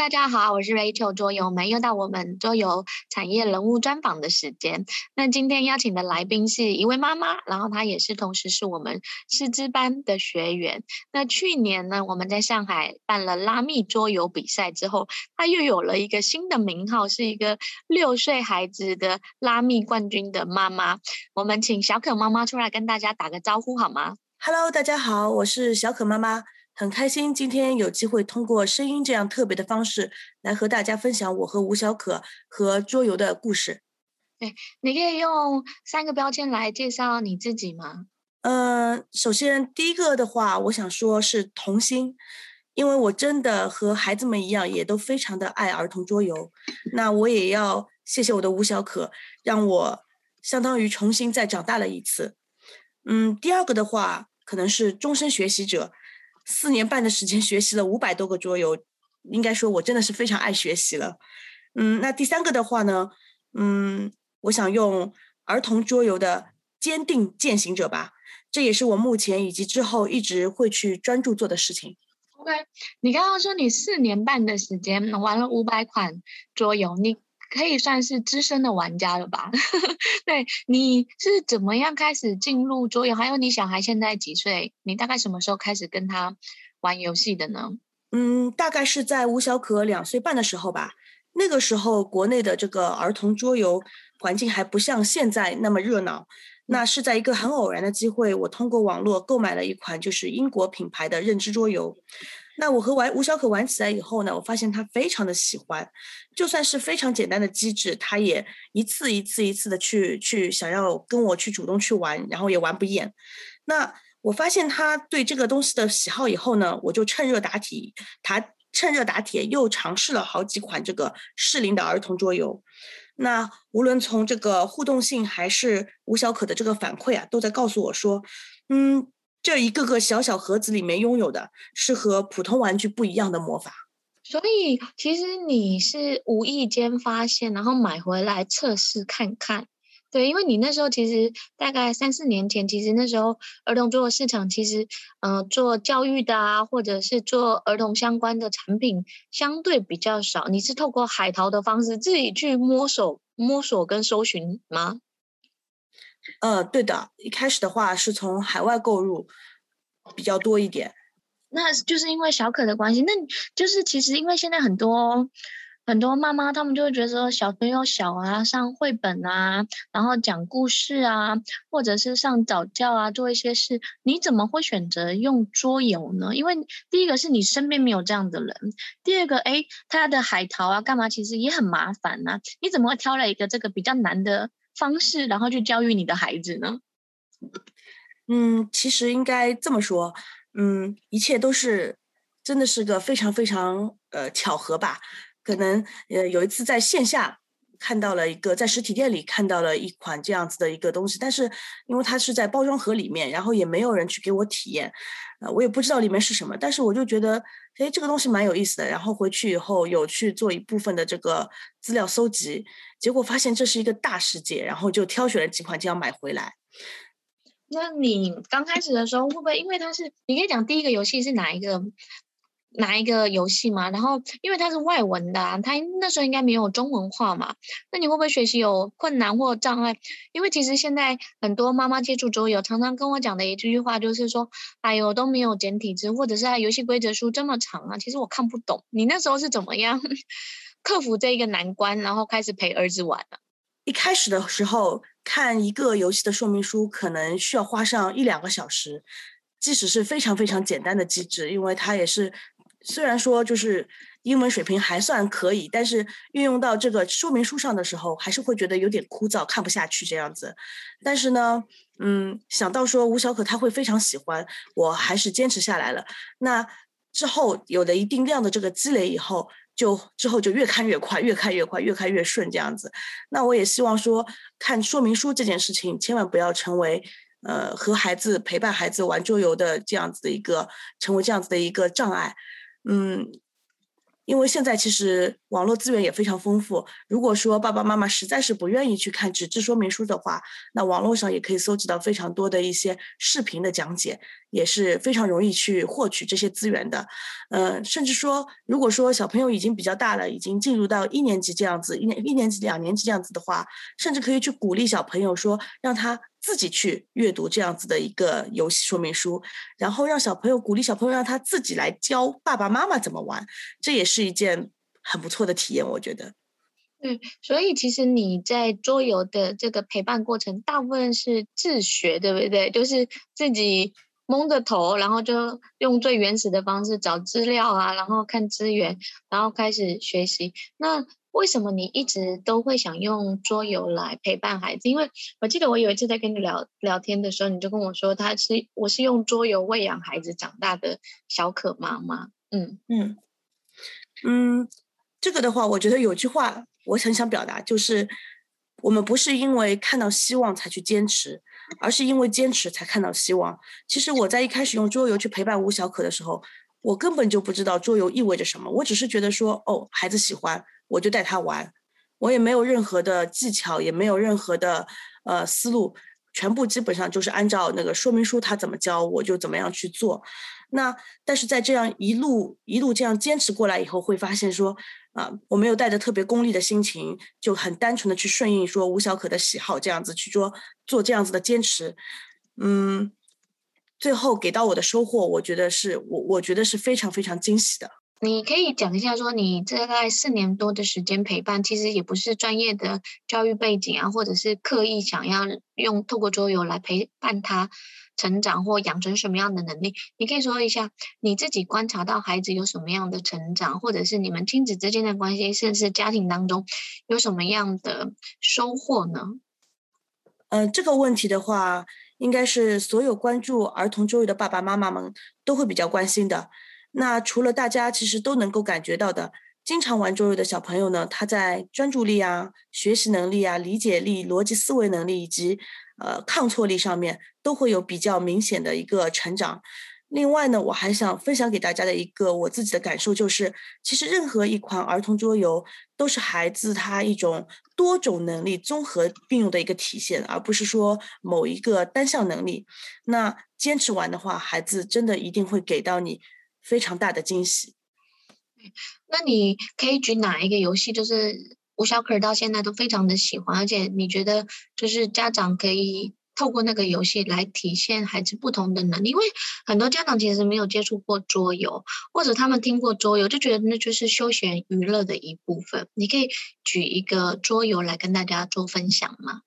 大家好，我是 Rachel 桌游们，又到我们桌游产业人物专访的时间。那今天邀请的来宾是一位妈妈，然后她也是同时是我们师资班的学员。那去年呢，我们在上海办了拉密桌游比赛之后，她又有了一个新的名号，是一个六岁孩子的拉密冠军的妈妈。我们请小可妈妈出来跟大家打个招呼好吗？Hello，大家好，我是小可妈妈。很开心今天有机会通过声音这样特别的方式来和大家分享我和吴小可和桌游的故事。对，你可以用三个标签来介绍你自己吗？嗯、呃，首先第一个的话，我想说是童心，因为我真的和孩子们一样，也都非常的爱儿童桌游。那我也要谢谢我的吴小可，让我相当于重新再长大了一次。嗯，第二个的话，可能是终身学习者。四年半的时间学习了五百多个桌游，应该说我真的是非常爱学习了。嗯，那第三个的话呢，嗯，我想用儿童桌游的坚定践行者吧，这也是我目前以及之后一直会去专注做的事情。OK，你刚刚说你四年半的时间玩了五百款桌游，你。可以算是资深的玩家了吧？对，你是怎么样开始进入桌游？还有你小孩现在几岁？你大概什么时候开始跟他玩游戏的呢？嗯，大概是在吴小可两岁半的时候吧。那个时候国内的这个儿童桌游环境还不像现在那么热闹。那是在一个很偶然的机会，我通过网络购买了一款就是英国品牌的认知桌游。那我和玩吴小可玩起来以后呢，我发现他非常的喜欢，就算是非常简单的机制，他也一次一次一次的去去想要跟我去主动去玩，然后也玩不厌。那我发现他对这个东西的喜好以后呢，我就趁热打铁，他趁热打铁又尝试了好几款这个适龄的儿童桌游。那无论从这个互动性还是吴小可的这个反馈啊，都在告诉我说，嗯。这一个个小小盒子里面拥有的是和普通玩具不一样的魔法，所以其实你是无意间发现，然后买回来测试看看。对，因为你那时候其实大概三四年前，其实那时候儿童桌的市场其实，嗯、做教育的啊，或者是做儿童相关的产品相对比较少。你是透过海淘的方式自己去摸索、摸索跟搜寻吗？呃，对的，一开始的话是从海外购入比较多一点，那就是因为小可的关系，那就是其实因为现在很多很多妈妈他们就会觉得说小朋友小啊，上绘本啊，然后讲故事啊，或者是上早教啊，做一些事，你怎么会选择用桌游呢？因为第一个是你身边没有这样的人，第二个，哎，他的海淘啊，干嘛其实也很麻烦呐，你怎么会挑了一个这个比较难的方式，然后去教育你的孩子呢？嗯，其实应该这么说，嗯，一切都是真的是个非常非常呃巧合吧。可能呃有一次在线下看到了一个，在实体店里看到了一款这样子的一个东西，但是因为它是在包装盒里面，然后也没有人去给我体验，呃，我也不知道里面是什么，但是我就觉得，诶，这个东西蛮有意思的。然后回去以后有去做一部分的这个资料搜集。结果发现这是一个大世界，然后就挑选了几款这样买回来。那你刚开始的时候会不会因为它是？你可以讲第一个游戏是哪一个哪一个游戏吗？然后因为它是外文的啊，它那时候应该没有中文化嘛。那你会不会学习有困难或障碍？因为其实现在很多妈妈接触桌游，常常跟我讲的一句话就是说：“哎呦，都没有简体字，或者是它游戏规则书这么长啊，其实我看不懂。”你那时候是怎么样？克服这一个难关，然后开始陪儿子玩了。一开始的时候，看一个游戏的说明书，可能需要花上一两个小时。即使是非常非常简单的机制，因为它也是，虽然说就是英文水平还算可以，但是运用到这个说明书上的时候，还是会觉得有点枯燥，看不下去这样子。但是呢，嗯，想到说吴小可他会非常喜欢，我还是坚持下来了。那之后有了一定量的这个积累以后。就之后就越看越快，越看越快，越看越顺这样子。那我也希望说，看说明书这件事情，千万不要成为呃和孩子陪伴孩子玩桌游的这样子的一个，成为这样子的一个障碍。嗯，因为现在其实网络资源也非常丰富。如果说爸爸妈妈实在是不愿意去看纸质说明书的话，那网络上也可以搜集到非常多的一些视频的讲解，也是非常容易去获取这些资源的。呃，甚至说，如果说小朋友已经比较大了，已经进入到一年级这样子，一年一年级、两年级这样子的话，甚至可以去鼓励小朋友说，让他自己去阅读这样子的一个游戏说明书，然后让小朋友鼓励小朋友让他自己来教爸爸妈妈怎么玩，这也是一件很不错的体验，我觉得。对，所以其实你在桌游的这个陪伴过程，大部分是自学，对不对？就是自己蒙着头，然后就用最原始的方式找资料啊，然后看资源，然后开始学习。那为什么你一直都会想用桌游来陪伴孩子？因为我记得我有一次在跟你聊聊天的时候，你就跟我说，他是我是用桌游喂养孩子长大的小可妈妈。嗯嗯嗯，这个的话，我觉得有句话。我很想表达，就是我们不是因为看到希望才去坚持，而是因为坚持才看到希望。其实我在一开始用桌游去陪伴吴小可的时候，我根本就不知道桌游意味着什么，我只是觉得说，哦，孩子喜欢，我就带他玩，我也没有任何的技巧，也没有任何的呃思路，全部基本上就是按照那个说明书他怎么教，我就怎么样去做。那但是在这样一路一路这样坚持过来以后，会发现说。啊，我没有带着特别功利的心情，就很单纯的去顺应说吴小可的喜好，这样子去做做这样子的坚持，嗯，最后给到我的收获，我觉得是我我觉得是非常非常惊喜的。你可以讲一下说，你大概四年多的时间陪伴，其实也不是专业的教育背景啊，或者是刻意想要用透过桌游来陪伴他。成长或养成什么样的能力？你可以说一下你自己观察到孩子有什么样的成长，或者是你们亲子之间的关系，甚至家庭当中有什么样的收获呢？呃，这个问题的话，应该是所有关注儿童桌游的爸爸妈妈们都会比较关心的。那除了大家其实都能够感觉到的，经常玩桌游的小朋友呢，他在专注力啊、学习能力啊、理解力、逻辑思维能力以及呃，抗挫力上面都会有比较明显的一个成长。另外呢，我还想分享给大家的一个我自己的感受就是，其实任何一款儿童桌游都是孩子他一种多种能力综合并用的一个体现，而不是说某一个单项能力。那坚持玩的话，孩子真的一定会给到你非常大的惊喜。那你可以举哪一个游戏？就是。吴小可到现在都非常的喜欢，而且你觉得就是家长可以透过那个游戏来体现孩子不同的能力，因为很多家长其实没有接触过桌游，或者他们听过桌游就觉得那就是休闲娱乐的一部分。你可以举一个桌游来跟大家做分享吗？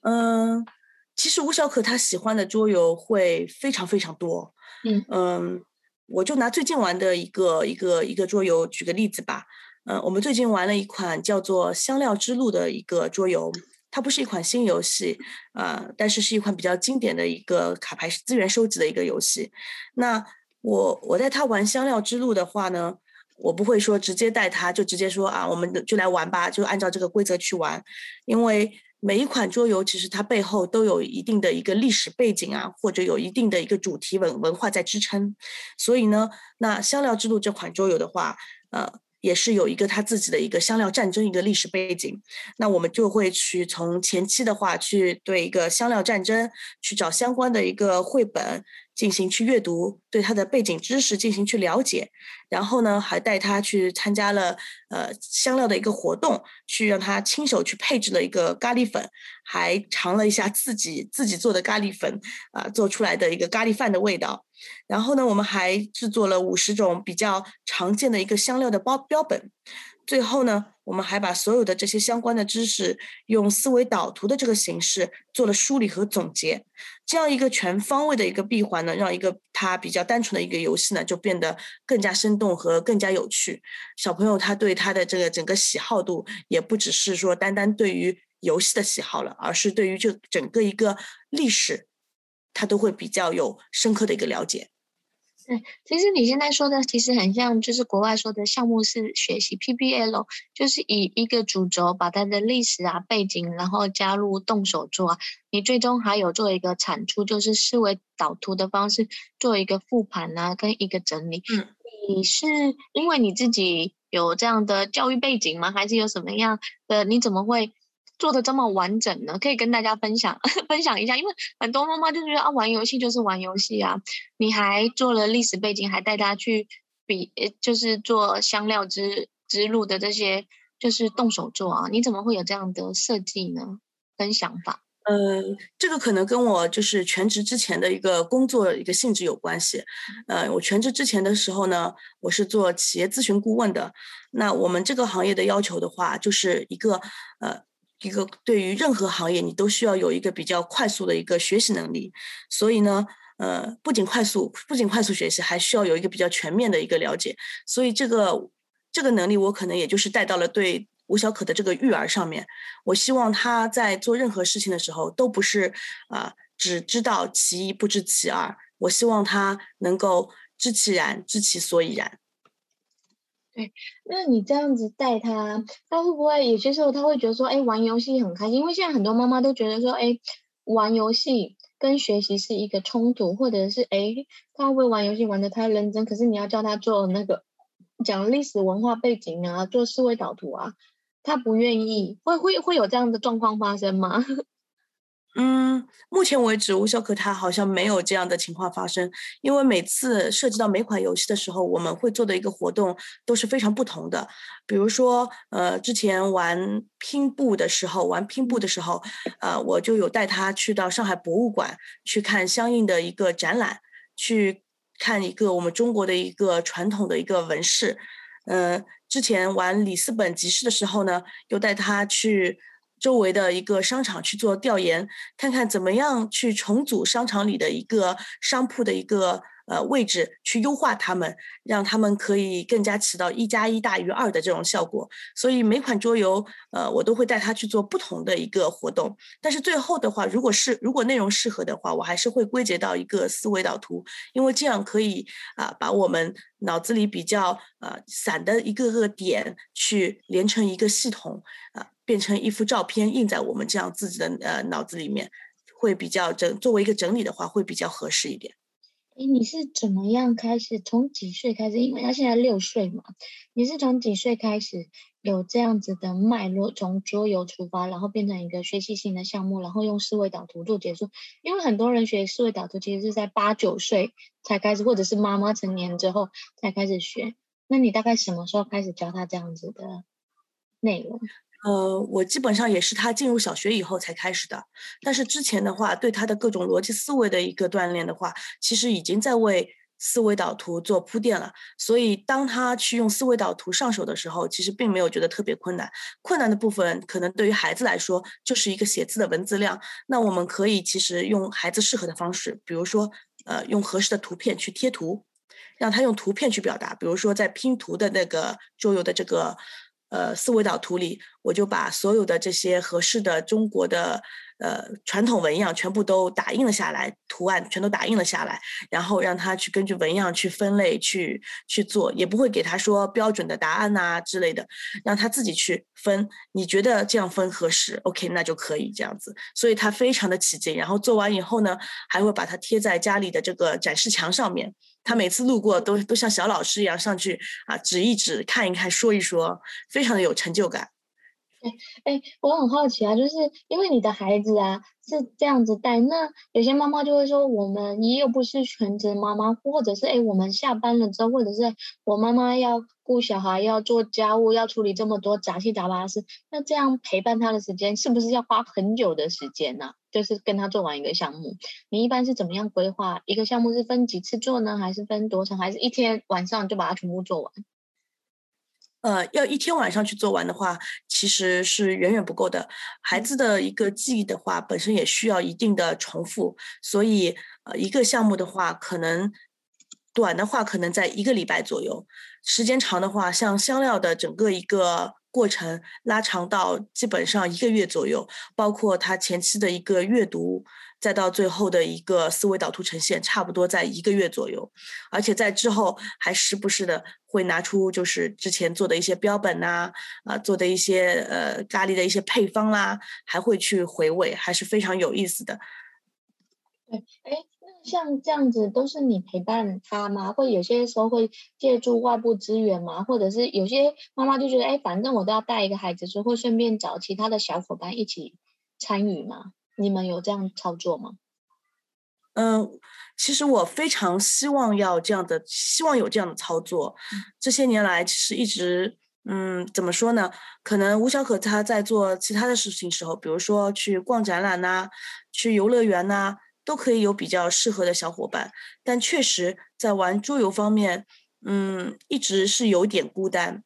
嗯，其实吴小可他喜欢的桌游会非常非常多。嗯嗯，我就拿最近玩的一个一个一个桌游举个例子吧。嗯，我们最近玩了一款叫做《香料之路》的一个桌游，它不是一款新游戏，呃，但是是一款比较经典的一个卡牌资源收集的一个游戏。那我我带他玩《香料之路》的话呢，我不会说直接带他就直接说啊，我们就来玩吧，就按照这个规则去玩，因为每一款桌游其实它背后都有一定的一个历史背景啊，或者有一定的一个主题文文化在支撑，所以呢，那《香料之路》这款桌游的话，呃。也是有一个他自己的一个香料战争一个历史背景，那我们就会去从前期的话去对一个香料战争去找相关的一个绘本进行去阅读，对他的背景知识进行去了解，然后呢还带他去参加了呃香料的一个活动，去让他亲手去配置了一个咖喱粉，还尝了一下自己自己做的咖喱粉啊、做出来的一个咖喱饭的味道。然后呢，我们还制作了五十种比较常见的一个香料的包标本。最后呢，我们还把所有的这些相关的知识用思维导图的这个形式做了梳理和总结。这样一个全方位的一个闭环呢，让一个它比较单纯的一个游戏呢，就变得更加生动和更加有趣。小朋友他对他的这个整个喜好度，也不只是说单单对于游戏的喜好了，而是对于这整个一个历史。他都会比较有深刻的一个了解。对，其实你现在说的其实很像，就是国外说的项目式学习 （PBL），就是以一个主轴把它的历史啊、背景，然后加入动手做啊。你最终还有做一个产出，就是思维导图的方式做一个复盘啊，跟一个整理。嗯，你是因为你自己有这样的教育背景吗？还是有什么样的？你怎么会做的这么完整呢？可以跟大家分享 分享一下，因为很多妈妈就觉得啊，玩游戏就是玩游戏啊。你还做了历史背景，还带她去比，就是做香料之之路的这些，就是动手做啊。你怎么会有这样的设计呢？跟想法？呃，这个可能跟我就是全职之前的一个工作一个性质有关系。呃，我全职之前的时候呢，我是做企业咨询顾问的。那我们这个行业的要求的话，就是一个呃一个对于任何行业，你都需要有一个比较快速的一个学习能力。所以呢，呃，不仅快速，不仅快速学习，还需要有一个比较全面的一个了解。所以这个这个能力，我可能也就是带到了对。吴小可的这个育儿上面，我希望他在做任何事情的时候，都不是啊、只知道其一不知其二。我希望他能够知其然，知其所以然。对，那你这样子带他，他会不会有些时候他会觉得说，哎，玩游戏很开心？因为现在很多妈妈都觉得说，哎，玩游戏跟学习是一个冲突，或者是哎，他会玩游戏玩得太认真？可是你要叫他做那个讲历史文化背景啊，做思维导图啊。他不愿意，会会会有这样的状况发生吗？嗯，目前为止，吴小可他好像没有这样的情况发生。因为每次涉及到每款游戏的时候，我们会做的一个活动都是非常不同的。比如说，呃，之前玩拼布的时候，玩拼布的时候，呃，我就有带他去到上海博物馆去看相应的一个展览，去看一个我们中国的一个传统的一个纹饰，嗯、呃。之前玩里斯本集市的时候呢，又带他去周围的一个商场去做调研，看看怎么样去重组商场里的一个商铺的一个。呃，位置去优化他们，让他们可以更加起到一加一大于二的这种效果。所以每款桌游，呃，我都会带他去做不同的一个活动。但是最后的话，如果是如果内容适合的话，我还是会归结到一个思维导图，因为这样可以啊、把我们脑子里比较呃散的一个个点去连成一个系统啊、变成一幅照片印在我们这样自己的呃脑子里面，会比较整作为一个整理的话，会比较合适一点。哎，你是怎么样开始？从几岁开始？因为他现在六岁嘛，你是从几岁开始有这样子的脉络？从桌游出发，然后变成一个学习型的项目，然后用思维导图做结束。因为很多人学思维导图，其实是在八九岁才开始，或者是妈妈成年之后才开始学。那你大概什么时候开始教他这样子的内容？呃，我基本上也是他进入小学以后才开始的，但是之前的话，对他的各种逻辑思维的一个锻炼的话，其实已经在为思维导图做铺垫了。所以当他去用思维导图上手的时候，其实并没有觉得特别困难。困难的部分可能对于孩子来说，就是一个写字的文字量。那我们可以其实用孩子适合的方式，比如说，呃，用合适的图片去贴图，让他用图片去表达。比如说在拼图的那个桌游的这个。呃，思维导图里，我就把所有的这些合适的中国的呃传统纹样全部都打印了下来，图案全都打印了下来，然后让他去根据纹样去分类去去做，也不会给他说标准的答案呐、之类的，让他自己去分。你觉得这样分合适？OK，那就可以这样子。所以他非常的起劲，然后做完以后呢，还会把它贴在家里的这个展示墙上面。他每次路过都都像小老师一样上去啊，指一指，看一看，说一说，非常的有成就感。哎哎，我很好奇啊，就是因为你的孩子啊是这样子带，那有些妈妈就会说，我们也有不是全职妈妈，或者是哎，我们下班了之后，或者是我妈妈要顾小孩，要做家务，要处理这么多杂七杂八的事，那这样陪伴他的时间是不是要花很久的时间呢、就是跟他做完一个项目，你一般是怎么样规划一个项目？是分几次做呢？还是分多长？还是一天晚上就把它全部做完？呃，要一天晚上去做完的话，其实是远远不够的。孩子的一个记忆的话，本身也需要一定的重复，所以呃，一个项目的话，可能短的话可能在一个礼拜左右，时间长的话，像香料的整个一个过程拉长到基本上一个月左右，包括他前期的一个阅读。再到最后的一个思维导图呈现，差不多在一个月左右，而且在之后还时不时的会拿出就是之前做的一些标本呐，啊，做的一些呃咖喱的一些配方啦，还会去回味，还是非常有意思的。对，哎，像这样子都是你陪伴他吗？会有些时候会借助外部资源吗？或者是有些妈妈就觉得，哎，反正我都要带一个孩子，所以会顺便找其他的小伙伴一起参与吗？你们有这样操作吗？嗯，其实我非常希望要这样的，希望有这样的操作。这些年来，其实一直，嗯，怎么说呢？可能吴小可他在做其他的事情时候，比如说去逛展览呐、啊，去游乐园呐、啊，都可以有比较适合的小伙伴。但确实在玩桌游方面，嗯，一直是有点孤单，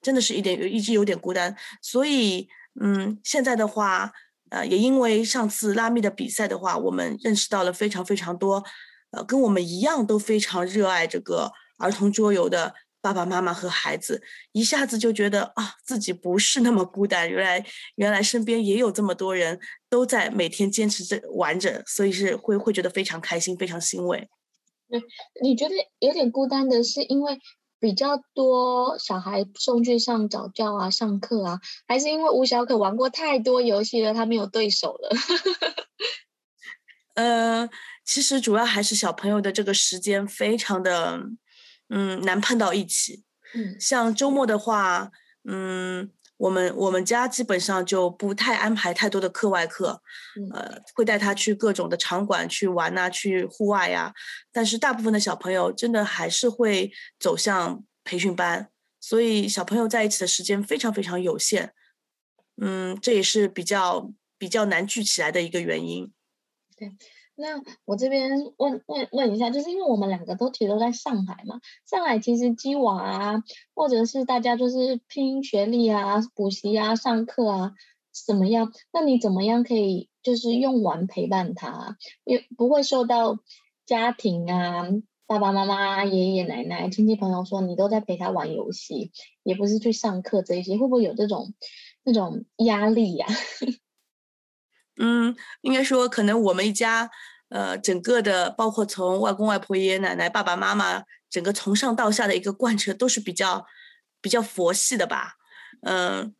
真的是一点一直有点孤单。所以，嗯，现在的话。呃，也因为上次拉密的比赛的话，我们认识到了非常非常多，呃，跟我们一样都非常热爱这个儿童桌游的爸爸妈妈和孩子，一下子就觉得啊，自己不是那么孤单，原来原来身边也有这么多人都在每天坚持着玩着，所以是会会觉得非常开心，非常欣慰。对，你觉得有点孤单的是因为？比较多小孩送去上早教啊，上课啊，还是因为吴小可玩过太多游戏了，他没有对手了。呃，其实主要还是小朋友的这个时间非常的，嗯，难碰到一起。嗯，像周末的话，嗯。我们我们家基本上就不太安排太多的课外课，呃，会带他去各种的场馆去玩呐，去户外呀。但是大部分的小朋友真的还是会走向培训班，所以小朋友在一起的时间非常非常有限。嗯，这也是比较比较难聚起来的一个原因。对。那我这边问问问一下，就是因为我们两个都其实都在上海嘛，上海其实鸡娃啊，或者是大家就是拼学历啊、补习啊、上课啊，怎么样？那你怎么样可以就是用完陪伴他，也不会受到家庭啊、爸爸妈妈、爷爷奶奶、亲戚朋友说你都在陪他玩游戏，也不是去上课这些，会不会有这种那种压力呀、啊？嗯，应该说，可能我们一家，呃，整个的，包括从外公外婆、爷爷奶奶、爸爸妈妈，整个从上到下的一个贯彻，都是比较比较佛系的吧。嗯，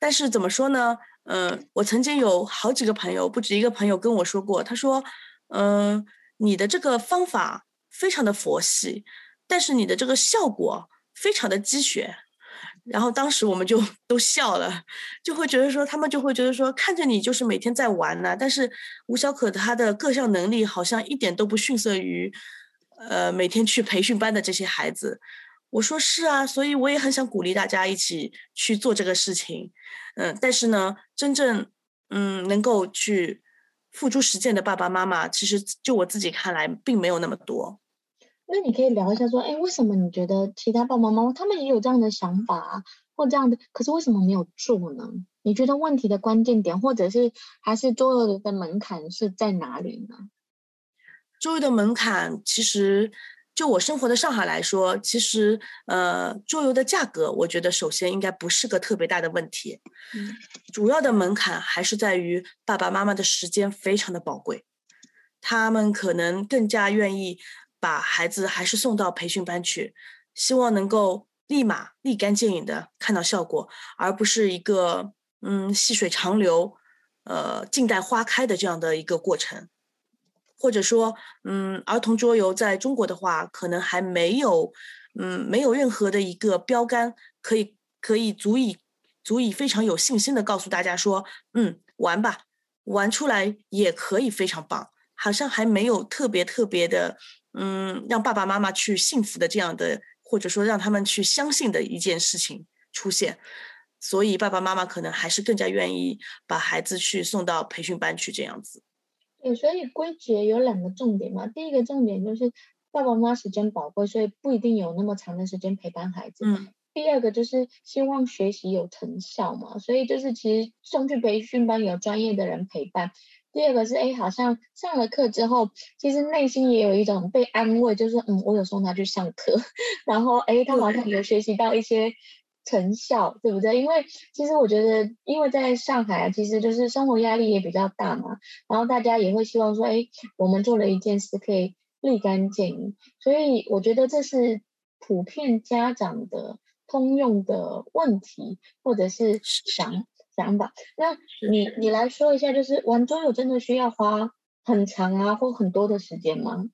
但是怎么说呢？嗯，我曾经有好几个朋友，不止一个朋友跟我说过，他说，嗯，你的这个方法非常的佛系，但是你的这个效果非常的鸡血。然后当时我们就都笑了，就会觉得说，他们就会觉得说，看着你就是每天在玩呢，但是吴小可他的各项能力好像一点都不逊色于，呃，每天去培训班的这些孩子。我说是啊，所以我也很想鼓励大家一起去做这个事情，嗯，但是呢，真正嗯能够去付诸实践的爸爸妈妈，其实就我自己看来，并没有那么多。那你可以聊一下，说，哎，为什么你觉得其他爸爸妈妈他们也有这样的想法啊，或这样的，可是为什么没有做呢？你觉得问题的关键点，或者是还是桌游的门槛是在哪里呢？桌游的门槛，其实就我生活的上海来说，其实呃，桌游的价格，我觉得首先应该不是个特别大的问题。嗯，主要的门槛还是在于爸爸妈妈的时间非常的宝贵，他们可能更加愿意。把孩子还是送到培训班去，希望能够立马立竿见影的看到效果，而不是一个嗯细水长流，呃静待花开的这样的一个过程。或者说，嗯，儿童桌游在中国的话，可能还没有，嗯，没有任何的一个标杆可以可以足以足以非常有信心的告诉大家说，嗯，玩吧，玩出来也可以非常棒，好像还没有特别特别的。嗯，让爸爸妈妈去幸福的这样的，或者说让他们去相信的一件事情出现，所以爸爸妈妈可能还是更加愿意把孩子去送到培训班去这样子。对，所以归结有两个重点嘛。第一个重点就是爸爸妈妈时间宝贵，所以不一定有那么长的时间陪伴孩子。嗯。第二个就是希望学习有成效嘛，所以就是其实送去培训班有专业的人陪伴。第二个是，哎，好像上了课之后，其实内心也有一种被安慰，就是，嗯，我有送他去上课，然后，哎，他好像有学习到一些成效，对不对？因为其实我觉得，因为在上海啊，其实就是生活压力也比较大嘛，然后大家也会希望说，哎，我们做了一件事可以立竿见影，所以我觉得这是普遍家长的通用的问题，或者是想。想法，那你你来说一下，就是玩桌游真的需要花很长啊，或很多的时间吗？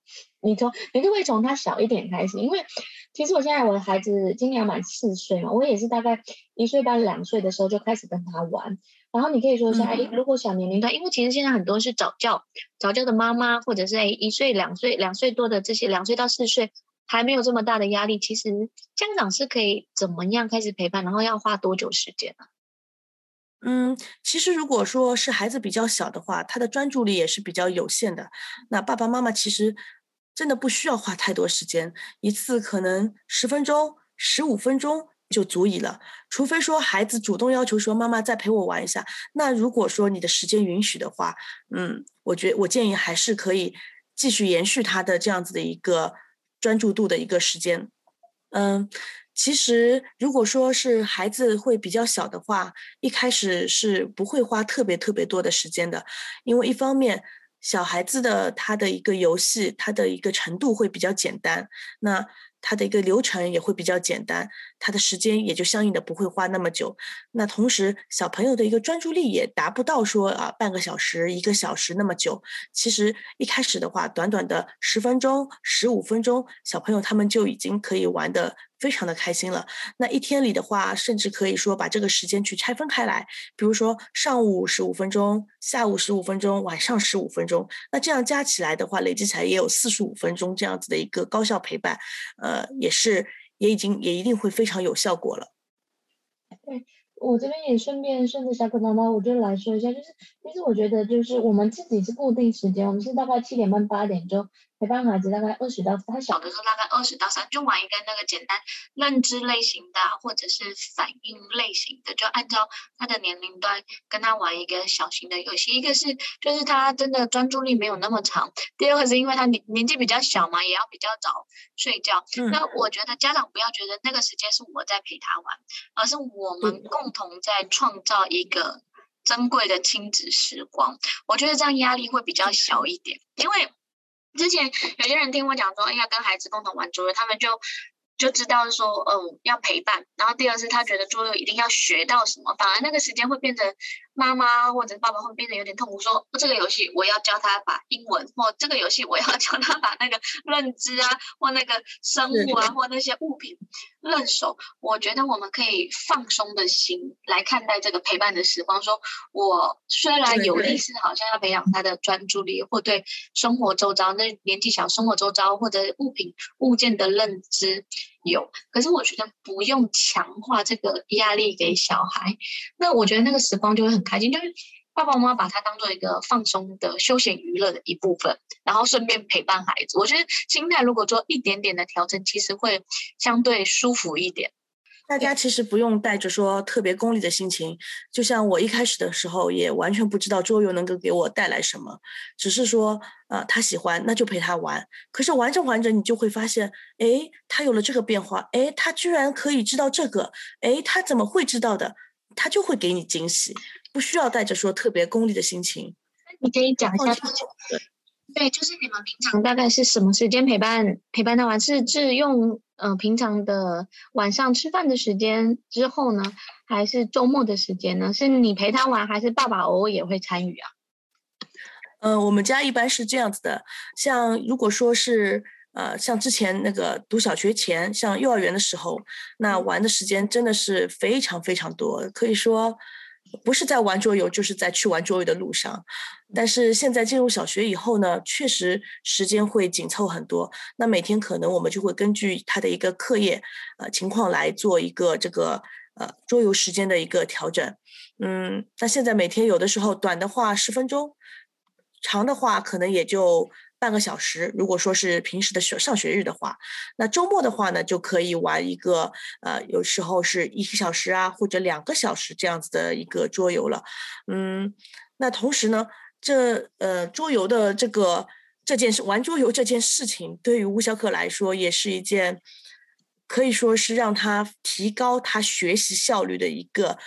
你从你可不可以从他小一点开始？因为其实我现在我的孩子今年满四岁嘛，我也是大概一岁到两岁的时候就开始跟他玩。然后你可以说一下，哎、嗯，如果小年龄段，因为其实现在很多是早教，早教的妈妈或者是哎一岁两岁两岁多的这些两岁到四岁还没有这么大的压力，其实家长是可以怎么样开始陪伴，然后要花多久时间呢？嗯，其实如果说是孩子比较小的话，他的专注力也是比较有限的。那爸爸妈妈其实真的不需要花太多时间，一次可能十分钟、十五分钟就足以了。除非说孩子主动要求说妈妈再陪我玩一下，那如果说你的时间允许的话，嗯，我觉我建议还是可以继续延续他的这样子的一个专注度的一个时间，嗯。其实，如果说是孩子会比较小的话，一开始是不会花特别特别多的时间的，因为一方面，小孩子的他的一个游戏，他的一个程度会比较简单，那。他的一个流程也会比较简单，他的时间也就相应的不会花那么久。那同时，小朋友的一个专注力也达不到说啊半个小时、一个小时那么久。其实一开始的话，短短的十分钟、十五分钟，小朋友他们就已经可以玩得非常的开心了。那一天里的话，甚至可以说把这个时间去拆分开来，比如说上午十五分钟，下午十五分钟，晚上十五分钟。那这样加起来的话，累计起来也有四十五分钟这样子的一个高效陪伴，呃。也是，也已经也一定会非常有效果了。对，我这边也顺便顺着小可妈妈，我就来说一下，就是其实我觉得就是我们自己是固定时间，我们是大概七点半八点钟。陪伴孩子大概二十到他小的时候大概二十到三，就玩一个那个简单认知类型的，或者是反应类型的，就按照他的年龄段跟他玩一个小型的游戏。一个是就是他真的专注力没有那么长，第二个是因为他年年纪比较小嘛，也要比较早睡觉。嗯。那我觉得家长不要觉得那个时间是我在陪他玩，而是我们共同在创造一个珍贵的亲子时光。我觉得这样压力会比较小一点，因为。之前有些人听我讲说，哎要，跟孩子共同玩桌游，他们就就知道说，嗯，要陪伴。然后第二是，他觉得桌游一定要学到什么，反而那个时间会变成。妈妈或者爸爸会变得有点痛苦，说这个游戏我要教他把英文，或这个游戏我要 教他把那个认知啊，或那个生物啊，或那些物品认熟。我觉得我们可以放松的心来看待这个陪伴的时光。说我虽然有意识，好像要培养他的专注力，或对生活周遭那年纪小生活周遭或者物品物件的认知有，可是我觉得不用强化这个压力给小孩。那我觉得那个时光就会很。开心就是爸爸妈妈把它当做一个放松的休闲娱乐的一部分，然后顺便陪伴孩子。我觉得心态如果做一点点的调整，其实会相对舒服一点。大家其实不用带着说特别功利的心情，就像我一开始的时候也完全不知道桌游能够给我带来什么，只是说、呃、他喜欢那就陪他玩。可是玩着玩着你就会发现，哎，他有了这个变化，哎，他居然可以知道这个，哎，他怎么会知道的？他就会给你惊喜。不需要带着说特别功利的心情。那你可以讲一下，对，就是你们平常大概是什么时间陪伴陪伴他玩？是是用呃平常的晚上吃饭的时间之后呢，还是周末的时间呢？是你陪他玩，还是爸爸偶尔也会参与啊？嗯、呃，我们家一般是这样子的，像如果说是呃像之前那个读小学前，像幼儿园的时候，那玩的时间真的是非常非常多，可以说。不是在玩桌游，就是在去玩桌游的路上。但是现在进入小学以后呢，确实时间会紧凑很多。那每天可能我们就会根据他的一个课业呃情况来做一个这个呃桌游时间的一个调整。嗯，那现在每天有的时候短的话十分钟，长的话可能也就。半个小时，如果说是平时的学上学日的话，那周末的话呢，就可以玩一个，呃，有时候是一个小时啊，或者两个小时这样子的一个桌游了。嗯，那同时呢，这呃桌游的这个这件事，玩桌游这件事情，对于吴小可来说，也是一件可以说是让他提高他学习效率的一个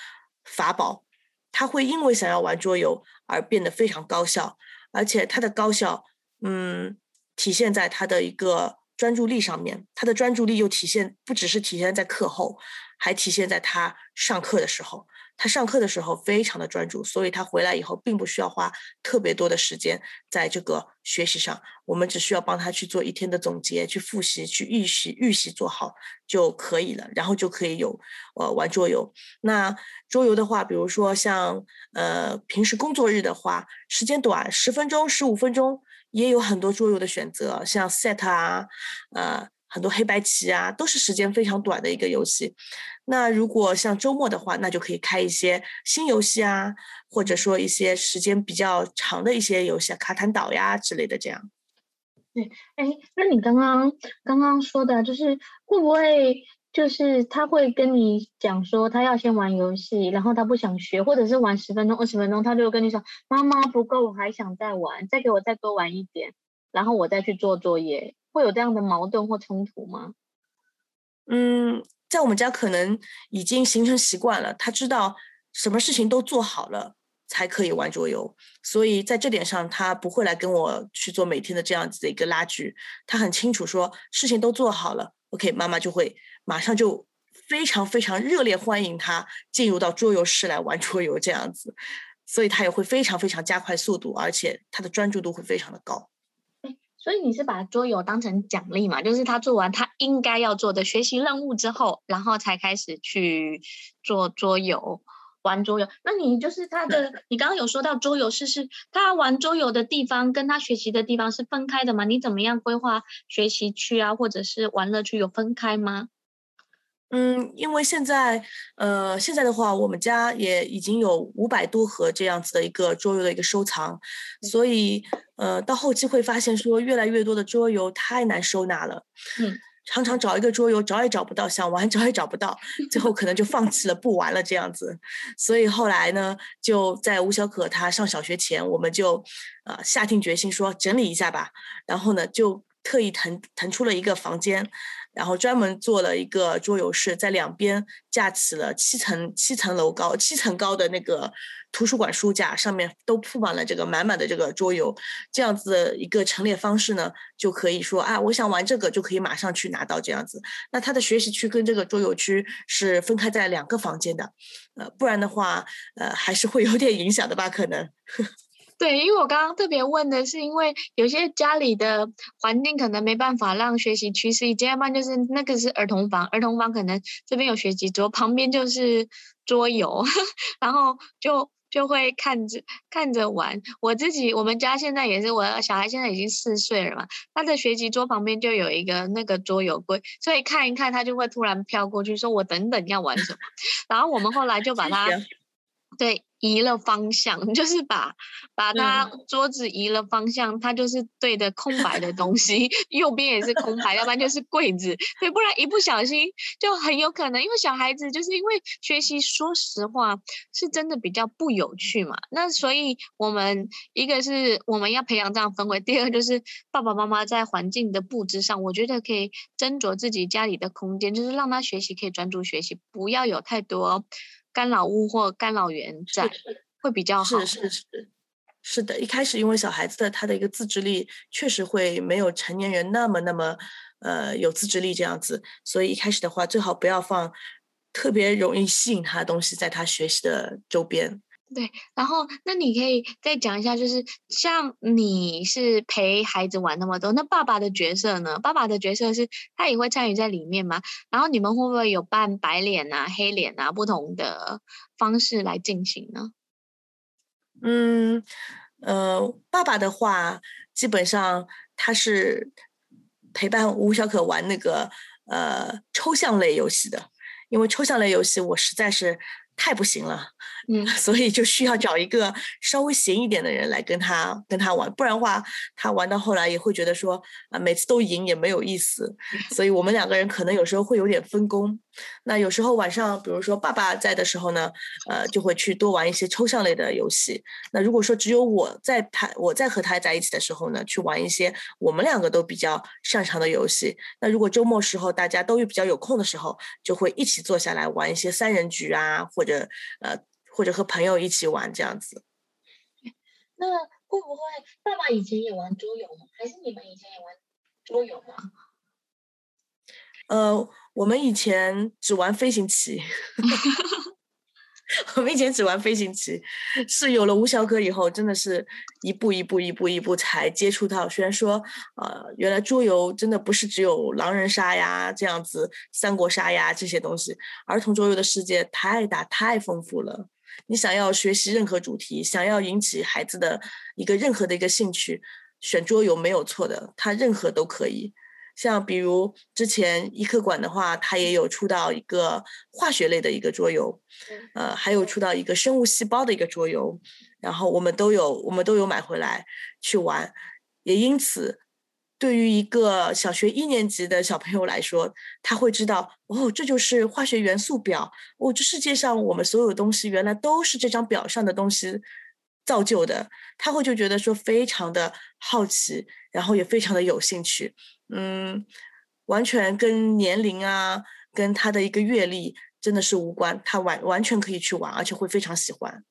法宝。他会因为想要玩桌游而变得非常高效，而且他的高效。嗯，体现在他的一个专注力上面，他的专注力又体现不只是体现在课后，还体现在他上课的时候，他上课的时候非常的专注，所以他回来以后并不需要花特别多的时间在这个学习上。我们只需要帮他去做一天的总结、去复习、去预习、预习做好就可以了，然后就可以有呃玩桌游。那桌游的话，比如说像呃平时工作日的话，时间短，十分钟、十五分钟，也有很多桌游的选择，像 set 啊，呃。很多黑白棋啊，都是时间非常短的一个游戏。那如果像周末的话，那就可以开一些新游戏啊，或者说一些时间比较长的一些游戏，卡坦岛呀之类的这样。对，哎，那你刚刚刚刚说的，就是会不会就是他会跟你讲说，他要先玩游戏，然后他不想学，或者是玩十分钟、二十分钟，他就跟你说，妈妈不够，我还想再玩，再给我再多玩一点，然后我再去做作业。会有这样的矛盾或冲突吗？嗯，在我们家可能已经形成习惯了，他知道什么事情都做好了才可以玩桌游，所以在这点上他不会来跟我去做每天的这样子的一个拉锯。他很清楚说事情都做好了，OK，妈妈就会马上就非常非常热烈欢迎他进入到桌游室来玩桌游这样子，所以他也会非常非常加快速度，而且他的专注度会非常的高。所以你是把桌游当成奖励嘛？就是他做完他应该要做的学习任务之后，然后才开始去做桌游、玩桌游。那你就是他的，你刚刚有说到桌游室是他玩桌游的地方跟他学习的地方是分开的吗？你怎么样规划学习区啊，或者是玩乐区有分开吗？嗯，因为现在，呃，现在的话，我们家也已经有五百多盒这样子的一个桌游的一个收藏，所以，呃，到后期会发现说，越来越多的桌游太难收纳了，嗯，常常找一个桌游找也找不到，想玩找也找不到，最后可能就放弃了，不玩了这样子。所以后来呢，就在吴小可他上小学前，我们就，呃，下定决心说整理一下吧，然后呢，就特意腾腾出了一个房间。然后专门做了一个桌游室，在两边架起了七层七层楼高七层高的那个图书馆书架，上面都铺满了这个满满的这个桌游。这样子一个陈列方式呢，就可以说啊，我想玩这个就可以马上去拿到这样子。那他的学习区跟这个桌游区是分开在两个房间的，呃，不然的话，呃，还是会有点影响的吧，可能。对，因为我刚刚特别问的是，因为有些家里的环境可能没办法让学习趋势一间，要不然就是那个是儿童房，儿童房可能这边有学习桌，旁边就是桌游，然后就就会看着看着玩。我自己我们家现在也是，我小孩现在已经四岁了嘛，他的学习桌旁边就有一个那个桌游柜，所以看一看他就会突然飘过去说：“我等等要玩什么。”然后我们后来就把 它对。移了方向，就是把把他桌子移了方向，他就是对着空白的东西，右边也是空白，要不然就是柜子，对，不然一不小心就很有可能，因为小孩子就是因为学习，说实话是真的比较不有趣嘛。那所以我们一个是我们要培养这样氛围，第二个就是爸爸妈妈在环境的布置上，我觉得可以斟酌自己家里的空间，就是让他学习可以专注学习，不要有太多。干扰物或干扰源在会比较好。是是是，是的。一开始因为小孩子的他的一个自制力确实会没有成年人那么那么呃有自制力这样子，所以一开始的话最好不要放特别容易吸引他的东西在他学习的周边。对，然后那你可以再讲一下，就是像你是陪孩子玩那么多，那爸爸的角色呢？爸爸的角色是他也会参与在里面吗？然后你们会不会有扮白脸啊、黑脸啊不同的方式来进行呢？嗯，呃，爸爸的话，基本上他是陪伴吴小可玩那个呃抽象类游戏的，因为抽象类游戏我实在是太不行了。嗯，所以就需要找一个稍微闲一点的人来跟他跟他玩，不然的话，他玩到后来也会觉得说啊，每次都赢也没有意思。所以我们两个人可能有时候会有点分工。那有时候晚上，比如说爸爸在的时候呢，呃，就会去多玩一些抽象类的游戏。那如果说只有我在他我在和他在一起的时候呢，去玩一些我们两个都比较擅长的游戏。那如果周末时候大家都比较有空的时候，就会一起坐下来玩一些三人局啊，或者呃。或者和朋友一起玩这样子，那会不会爸爸以前也玩桌游吗？还是你们以前也玩桌游吗？呃，我们以前只玩飞行棋。我们以前只玩飞行棋，是有了吴小可以后，真的是一步一步、一步一步才接触到。虽然说，呃，原来桌游真的不是只有狼人杀呀这样子，三国杀呀这些东西，儿童桌游的世界太大太丰富了。你想要学习任何主题，想要引起孩子的一个任何的一个兴趣，选桌游没有错的，它任何都可以。像比如之前一科馆的话，它也有出到一个化学类的一个桌游，呃，还有出到一个生物细胞的一个桌游，然后我们都有我们都有买回来去玩，也因此，对于一个小学一年级的小朋友来说，他会知道哦，这就是化学元素表，哦，这世界上我们所有东西原来都是这张表上的东西造就的，他会就觉得说非常的好奇，然后也非常的有兴趣。嗯，完全跟年龄啊，跟他的一个阅历真的是无关，他完完全可以去玩，而且会非常喜欢。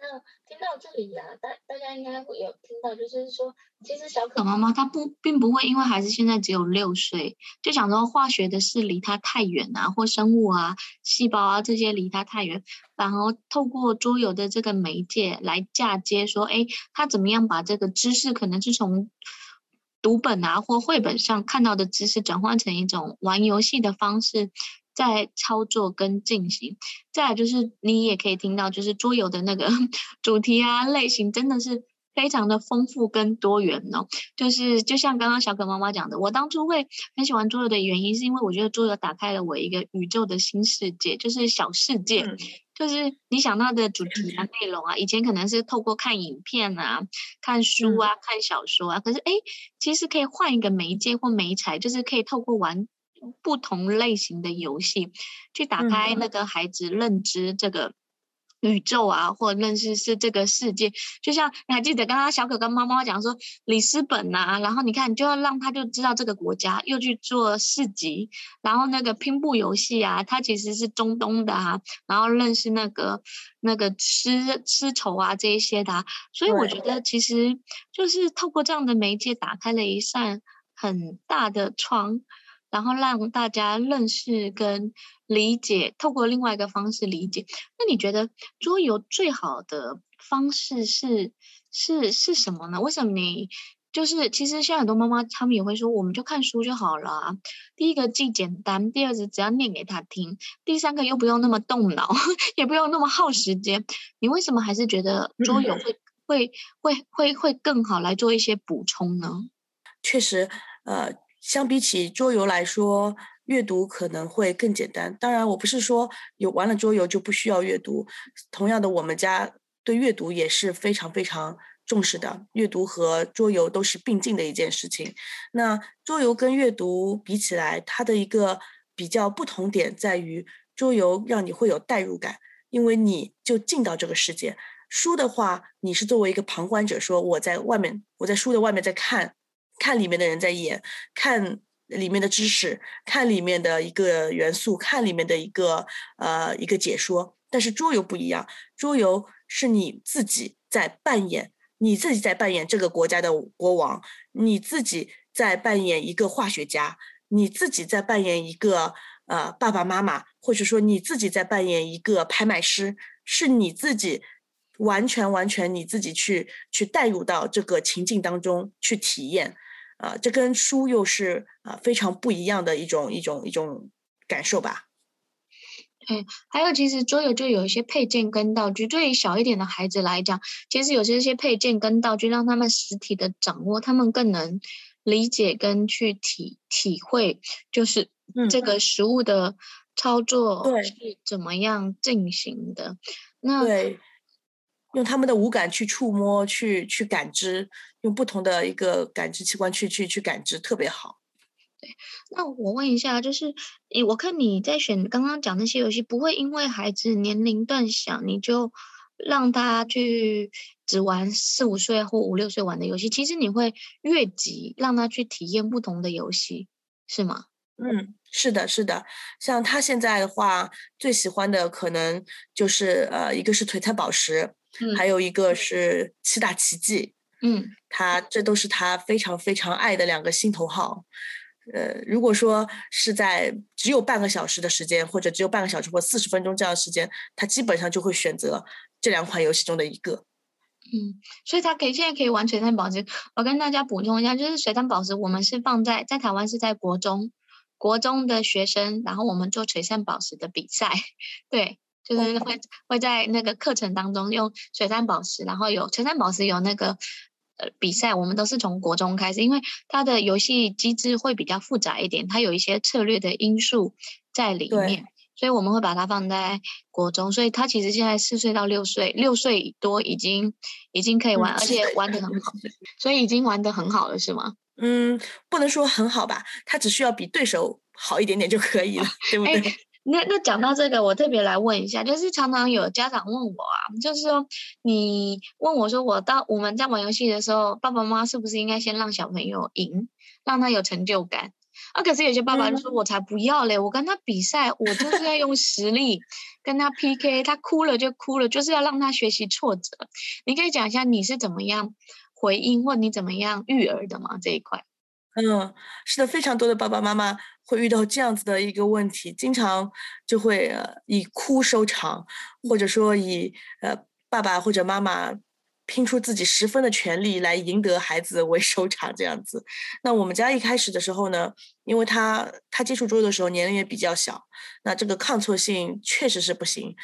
那听到这里呀、啊，大大家应该会有听到，就是说，其实小可妈妈她不并不会因为孩子现在只有六岁，就想说化学的事离他太远啊，或生物啊、细胞啊这些离他太远，反而透过桌游的这个媒介来嫁接，说，哎，他怎么样把这个知识可能是从。读本啊，或绘本上看到的知识，转换成一种玩游戏的方式，在操作跟进行。再来就是，你也可以听到，就是桌游的那个 主题啊，类型真的是非常的丰富跟多元哦。就是就像刚刚小可妈妈讲的，我当初会很喜欢桌游的原因，是因为我觉得桌游打开了我一个宇宙的新世界，就是小世界。嗯就是你想到的主题啊、内容啊，以前可能是透过看影片啊、看书啊、看小说啊，可是哎，其实可以换一个媒介或媒材，就是可以透过玩不同类型的游戏，去打开那个孩子认知这个。宇宙啊，或认识是这个世界，就像你还记得刚刚小可跟猫猫讲说里斯本啊，然后你看你就要让他就知道这个国家，又去做市集，然后那个拼布游戏啊，它其实是中东的啊，然后认识那个那个丝丝绸啊这一些的啊，所以我觉得其实就是透过这样的媒介打开了一扇很大的窗。然后让大家认识跟理解，透过另外一个方式理解。那你觉得桌游最好的方式是是是什么呢？为什么你就是其实现在很多妈妈他们也会说，我们就看书就好了啊。第一个既简单，第二个只要念给他听，第三个又不用那么动脑，也不用那么耗时间。你为什么还是觉得桌游会、嗯、会会会会更好来做一些补充呢？确实，呃。相比起桌游来说，阅读可能会更简单。当然，我不是说有玩了桌游就不需要阅读。同样的，我们家对阅读也是非常非常重视的。阅读和桌游都是并进的一件事情。那桌游跟阅读比起来，它的一个比较不同点在于，桌游让你会有代入感，因为你就进到这个世界。书的话，你是作为一个旁观者，说我在外面，我在书的外面在看。看里面的人在演，看里面的知识，看里面的一个元素，看里面的一个呃一个解说。但是桌游不一样，桌游是你自己在扮演，你自己在扮演这个国家的国王，你自己在扮演一个化学家，你自己在扮演一个呃爸爸妈妈，或者说你自己在扮演一个拍卖师，是你自己。完全完全你自己去去带入到这个情境当中去体验。啊，这跟书又是啊非常不一样的一种一种一种感受吧。对，还有其实桌游就有一些配件跟道具，对于小一点的孩子来讲，其实有这些配件跟道具，让他们实体的掌握，他们更能理解跟去体体会，就是这个食物的操作是怎么样进行的。嗯、那对。用他们的五感去触摸、去去感知，用不同的一个感知器官去去去感知，特别好。对，那我问一下，就是你我看你在选刚刚讲那些游戏，不会因为孩子年龄段小，你就让他去只玩四五岁或五六岁玩的游戏。其实你会越级让他去体验不同的游戏，是吗？嗯，是的，是的。像他现在的话，最喜欢的可能就是呃，一个是璀璨宝石。还有一个是七大奇迹，嗯，他这都是他非常非常爱的两个心头好，呃，如果说是在只有半个小时的时间，或者只有半个小时或四十分钟这样的时间，他基本上就会选择这两款游戏中的一个。嗯，所以他可以现在可以玩璀璨宝石。我跟大家补充一下，就是璀璨宝石，我们是放在在台湾是在国中，国中的学生，然后我们做璀璨宝石的比赛，对，就是会会在那个课程当中用璀璨宝石，然后有璀璨宝石有那个呃比赛，我们都是从国中开始，因为它的游戏机制会比较复杂一点，它有一些策略的因素在里面。所以我们会把它放在国中，所以他其实现在四岁到六岁，六岁多已经已经可以玩，嗯、而且玩得很好，所以已经玩得很好了，是吗？嗯，不能说很好吧，他只需要比对手好一点点就可以了，对不对？欸、那那讲到这个，我特别来问一下，就是常常有家长问我啊，就是说你问我说，我到我们在玩游戏的时候，爸爸妈妈是不是应该先让小朋友赢，让他有成就感？啊，可是有些爸爸就说：“我才不要嘞！我跟他比赛，我就是要用实力跟他 PK，他哭了就哭了，就是要让他学习挫折。”你可以讲一下你是怎么样回应，或你怎么样育儿的吗？这一块？嗯，是的，非常多的爸爸妈妈会遇到这样子的一个问题，经常就会呃以哭收场，或者说以呃爸爸或者妈妈。拼出自己十分的全力来赢得孩子为收场，这样子。那我们家一开始的时候呢，因为他他接触桌游的时候年龄也比较小，那这个抗挫性确实是不行。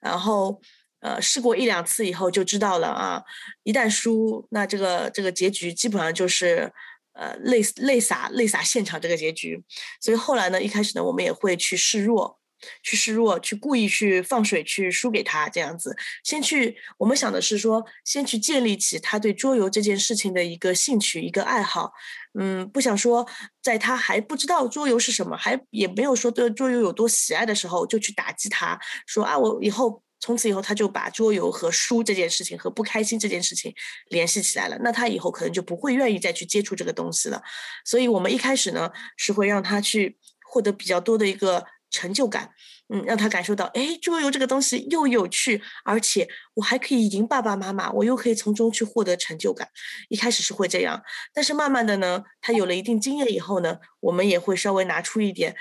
然后呃试过一两次以后就知道了啊，一旦输，那这个这个结局基本上就是呃泪泪洒泪洒现场这个结局。所以后来呢，一开始呢，我们也会去示弱。去示弱，去故意去放水，去输给他这样子。先去，我们想的是说，先去建立起他对桌游这件事情的一个兴趣、一个爱好。嗯，不想说，在他还不知道桌游是什么，还也没有说对桌游有多喜爱的时候，就去打击他，说啊，我以后从此以后他就把桌游和输这件事情和不开心这件事情联系起来了。那他以后可能就不会愿意再去接触这个东西了。所以我们一开始呢，是会让他去获得比较多的一个。成就感，嗯，让他感受到，哎，桌游这个东西又有趣，而且我还可以赢爸爸妈妈，我又可以从中去获得成就感。一开始是会这样，但是慢慢的呢，他有了一定经验以后呢，我们也会稍微拿出一点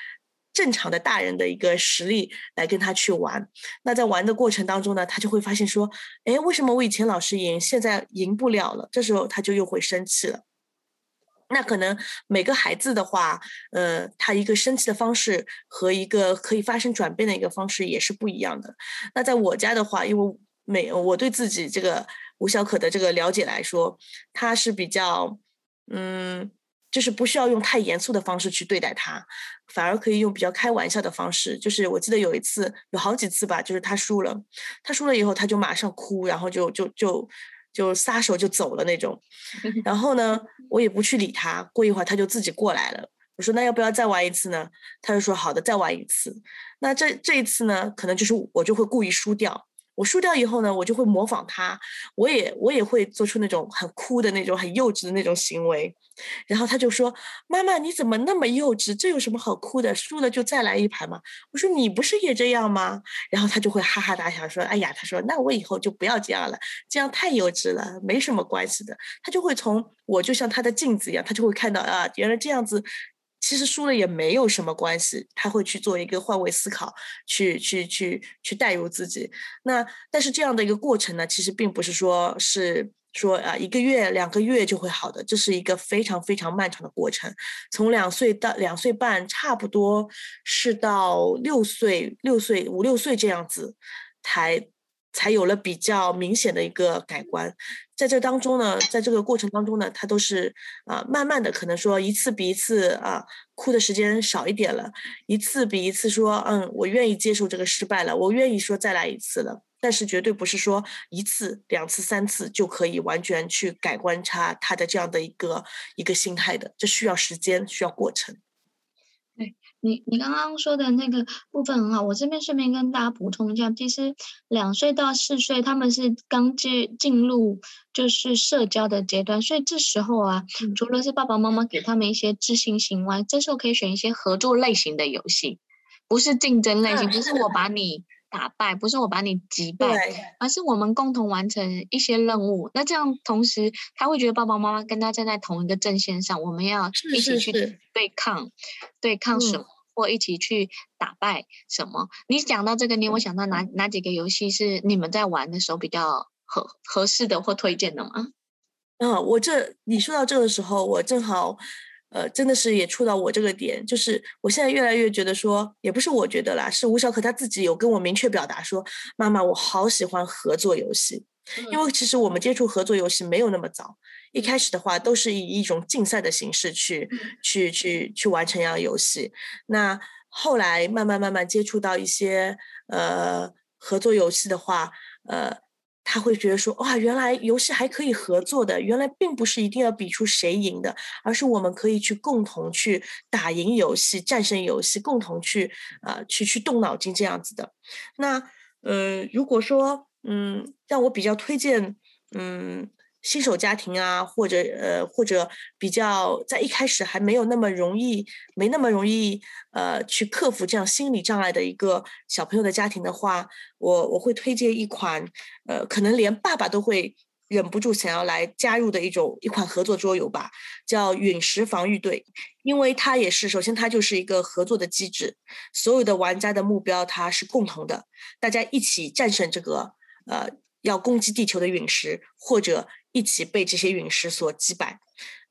正常的大人的一个实力来跟他去玩。那在玩的过程当中呢，他就会发现说，哎，为什么我以前老是赢，现在赢不了了？这时候他就又会生气了。那可能每个孩子的话，呃，他一个生气的方式和一个可以发生转变的一个方式也是不一样的。那在我家的话，因为每我对自己这个吴小可的这个了解来说，他是比较，嗯，就是不需要用太严肃的方式去对待他，反而可以用比较开玩笑的方式。就是我记得有一次，有好几次吧，就是他输了，他输了以后他就马上哭，然后就就就。就撒手就走了那种，然后呢，我也不去理他。过一会儿他就自己过来了。我说那要不要再玩一次呢？他就说好的，再玩一次。那这这一次呢，可能就是我就会故意输掉。我输掉以后呢，我就会模仿他，我也我也会做出那种很哭的那种很幼稚的那种行为，然后他就说：“妈妈你怎么那么幼稚？这有什么好哭的？输了就再来一盘嘛。”我说：“你不是也这样吗？”然后他就会哈哈大笑说：“哎呀，他说那我以后就不要这样了，这样太幼稚了，没什么关系的。”他就会从我就像他的镜子一样，他就会看到啊，原来这样子。其实输了也没有什么关系，他会去做一个换位思考，去去去去代入自己。那但是这样的一个过程呢，其实并不是说是说啊一个月两个月就会好的，这是一个非常非常漫长的过程。从两岁到两岁半，差不多是到六岁六岁五六岁这样子，才才有了比较明显的一个改观。在这当中呢，在这个过程当中呢，他都是啊，慢慢的可能说一次比一次啊，哭的时间少一点了，一次比一次说，嗯，我愿意接受这个失败了，我愿意说再来一次了。但是绝对不是说一次、两次、三次就可以完全去改观他他的这样的一个一个心态的，这需要时间，需要过程。你你刚刚说的那个部分很好，我这边顺便跟大家补充一下，其实两岁到四岁他们是刚进进入就是社交的阶段，所以这时候啊，除了是爸爸妈妈给他们一些自信心外，这时候可以选一些合作类型的游戏，不是竞争类型，不是我把你打败，不是我把你击败，而是我们共同完成一些任务。那这样同时，他会觉得爸爸妈妈跟他站在同一个阵线上，我们要一起去对抗，是是是对抗什么，嗯、或一起去打败什么。你讲到这个，你有没有想到哪哪几个游戏是你们在玩的时候比较合合适的或推荐的吗？嗯，我这你说到这个时候，我正好。呃，真的是也触到我这个点，就是我现在越来越觉得说，也不是我觉得啦，是吴小可他自己有跟我明确表达说，妈妈，我好喜欢合作游戏，因为其实我们接触合作游戏没有那么早，一开始的话都是以一种竞赛的形式去去去去完成一样游戏，那后来慢慢慢慢接触到一些呃合作游戏的话，呃。他会觉得说，哇，原来游戏还可以合作的，原来并不是一定要比出谁赢的，而是我们可以去共同去打赢游戏、战胜游戏，共同去呃去去动脑筋这样子的。那呃，如果说嗯，让我比较推荐嗯。新手家庭啊，或者呃，或者比较在一开始还没有那么容易，没那么容易呃去克服这样心理障碍的一个小朋友的家庭的话，我我会推荐一款呃，可能连爸爸都会忍不住想要来加入的一种一款合作桌游吧，叫《陨石防御队》，因为它也是首先它就是一个合作的机制，所有的玩家的目标它是共同的，大家一起战胜这个呃要攻击地球的陨石，或者。一起被这些陨石所击败，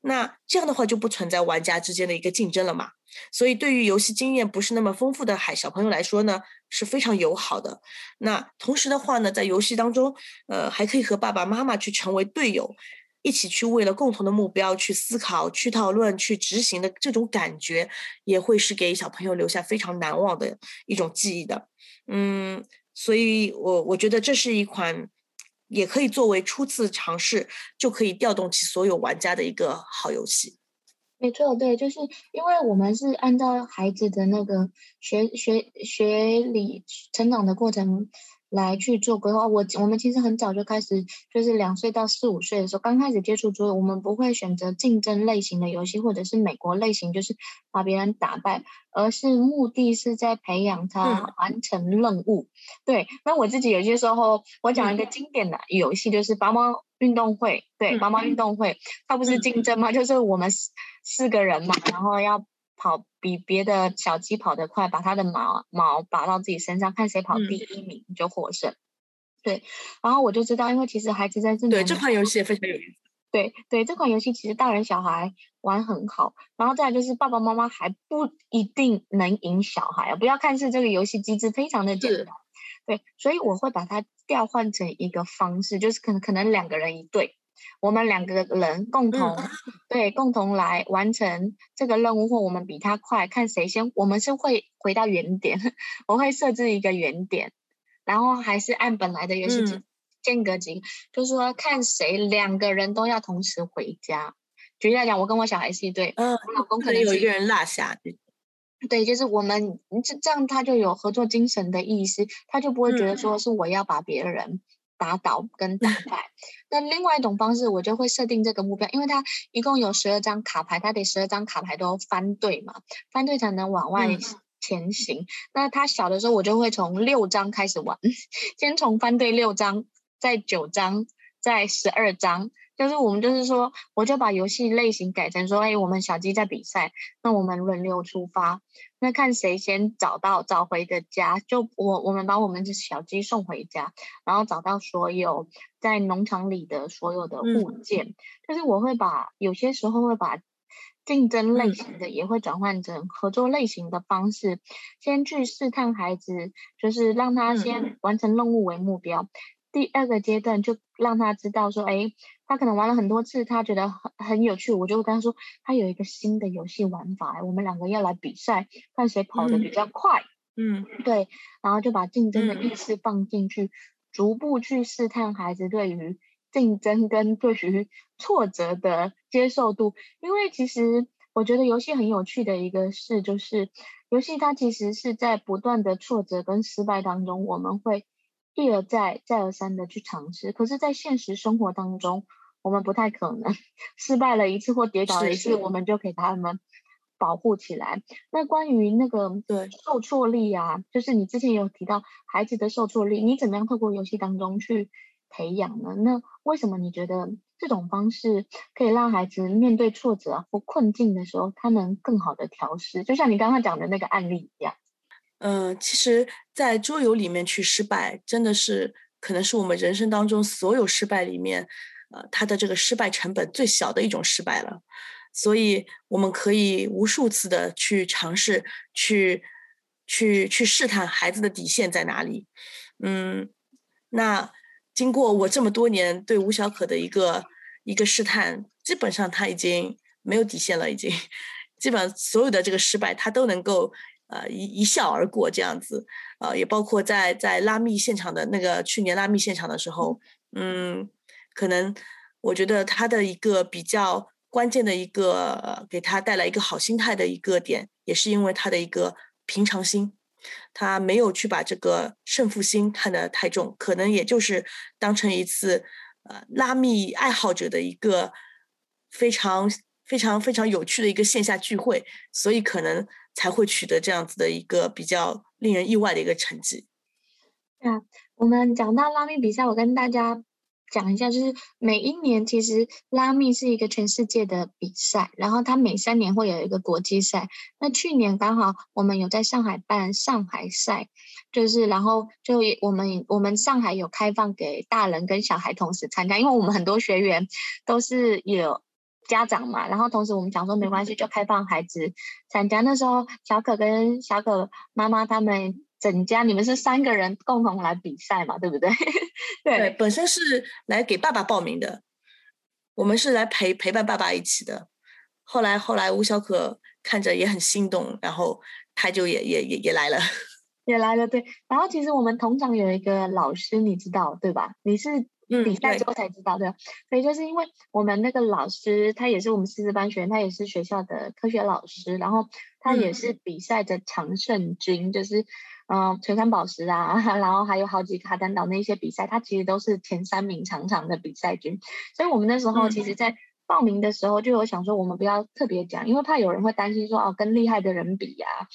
那这样的话就不存在玩家之间的一个竞争了嘛。所以对于游戏经验不是那么丰富的海小朋友来说呢，是非常友好的。那同时的话呢，在游戏当中，呃，还可以和爸爸妈妈去成为队友，一起去为了共同的目标去思考、去讨论、去执行的这种感觉，也会是给小朋友留下非常难忘的一种记忆的。嗯，所以我我觉得这是一款。也可以作为初次尝试，就可以调动起所有玩家的一个好游戏。没错，对，就是因为我们是按照孩子的那个学学学理成长的过程。来去做规划。我我们其实很早就开始，就是两岁到四五岁的时候，刚开始接触桌游，我们不会选择竞争类型的游戏，或者是美国类型，就是把别人打败，而是目的是在培养他完成任务。嗯、对，那我自己有些时候，我讲一个经典的游戏，就是拔毛运动会。对，拔毛运动会，它不是竞争吗？就是我们四四个人嘛，然后要。跑比别的小鸡跑得快，把它的毛毛拔到自己身上，看谁跑第一名就获胜。嗯、对，然后我就知道，因为其实孩子在这里，对这款游戏也非常有意思。对对，这款游戏其实大人小孩玩很好，然后再来就是爸爸妈妈还不一定能赢小孩，不要看是这个游戏机制非常的简单。对，所以我会把它调换成一个方式，就是可能可能两个人一队。我们两个人共同、嗯、对共同来完成这个任务，或我们比他快，看谁先。我们是会回到原点，我会设置一个原点，然后还是按本来的游戏机间隔几个，就是说看谁两个人都要同时回家。举例来讲，我跟我小孩是一对，嗯，我老公可能有一个人落下。对，就是我们这这样，他就有合作精神的意思，他就不会觉得说是我要把别人。嗯打倒跟打败，那另外一种方式，我就会设定这个目标，因为它一共有十二张卡牌，它得十二张卡牌都翻对嘛，翻对才能往外前行。嗯、那他小的时候，我就会从六张开始玩，先从翻对六张，再九张，再十二张。就是我们就是说，我就把游戏类型改成说，哎，我们小鸡在比赛，那我们轮流出发，那看谁先找到找回的家，就我我们把我们的小鸡送回家，然后找到所有在农场里的所有的物件。嗯、就是我会把有些时候会把竞争类型的也会转换成合作类型的方式，先去试探孩子，就是让他先完成任务为目标。第二个阶段就让他知道说，哎，他可能玩了很多次，他觉得很很有趣，我就会跟他说，他有一个新的游戏玩法，我们两个要来比赛，看谁跑得比较快。嗯，对，然后就把竞争的意识放进去，嗯、逐步去试探孩子对于竞争跟对于挫折的接受度。因为其实我觉得游戏很有趣的一个事就是，游戏它其实是在不断的挫折跟失败当中，我们会。一而再，再而三的去尝试，可是，在现实生活当中，我们不太可能失败了一次或跌倒了一次，是是我们就给他们保护起来。那关于那个对受挫力啊，就是你之前有提到孩子的受挫力，你怎么样透过游戏当中去培养呢？那为什么你觉得这种方式可以让孩子面对挫折或困境的时候，他能更好的调试？就像你刚刚讲的那个案例一样。嗯、呃，其实，在桌游里面去失败，真的是可能是我们人生当中所有失败里面，呃，它的这个失败成本最小的一种失败了。所以，我们可以无数次的去尝试，去，去，去试探孩子的底线在哪里。嗯，那经过我这么多年对吴小可的一个一个试探，基本上他已经没有底线了，已经，基本上所有的这个失败，他都能够。呃，一一笑而过这样子，呃，也包括在在拉密现场的那个去年拉密现场的时候，嗯，可能我觉得他的一个比较关键的一个，给他带来一个好心态的一个点，也是因为他的一个平常心，他没有去把这个胜负心看得太重，可能也就是当成一次呃拉密爱好者的一个非常非常非常有趣的一个线下聚会，所以可能。才会取得这样子的一个比较令人意外的一个成绩。那，我们讲到拉面比赛，我跟大家讲一下，就是每一年其实拉密是一个全世界的比赛，然后它每三年会有一个国际赛。那去年刚好我们有在上海办上海赛，就是然后就我们我们上海有开放给大人跟小孩同时参加，因为我们很多学员都是有。家长嘛，然后同时我们讲说没关系，就开放孩子参加。那时候小可跟小可妈妈他们整家，你们是三个人共同来比赛嘛，对不对？对，对，本身是来给爸爸报名的，我们是来陪陪伴爸爸一起的。后来后来吴小可看着也很心动，然后他就也也也也来了，也来了。对，然后其实我们同场有一个老师，你知道对吧？你是。比赛之后才知道，对，所以就是因为我们那个老师，他也是我们师资班学员，他也是学校的科学老师，然后他也是比赛的常胜军，嗯、就是嗯，全山宝石啊，然后还有好几个卡丹岛那些比赛，它其实都是前三名常常的比赛军，所以我们那时候其实，在报名的时候就有想说，我们不要特别讲，因为怕有人会担心说，哦，跟厉害的人比呀、啊，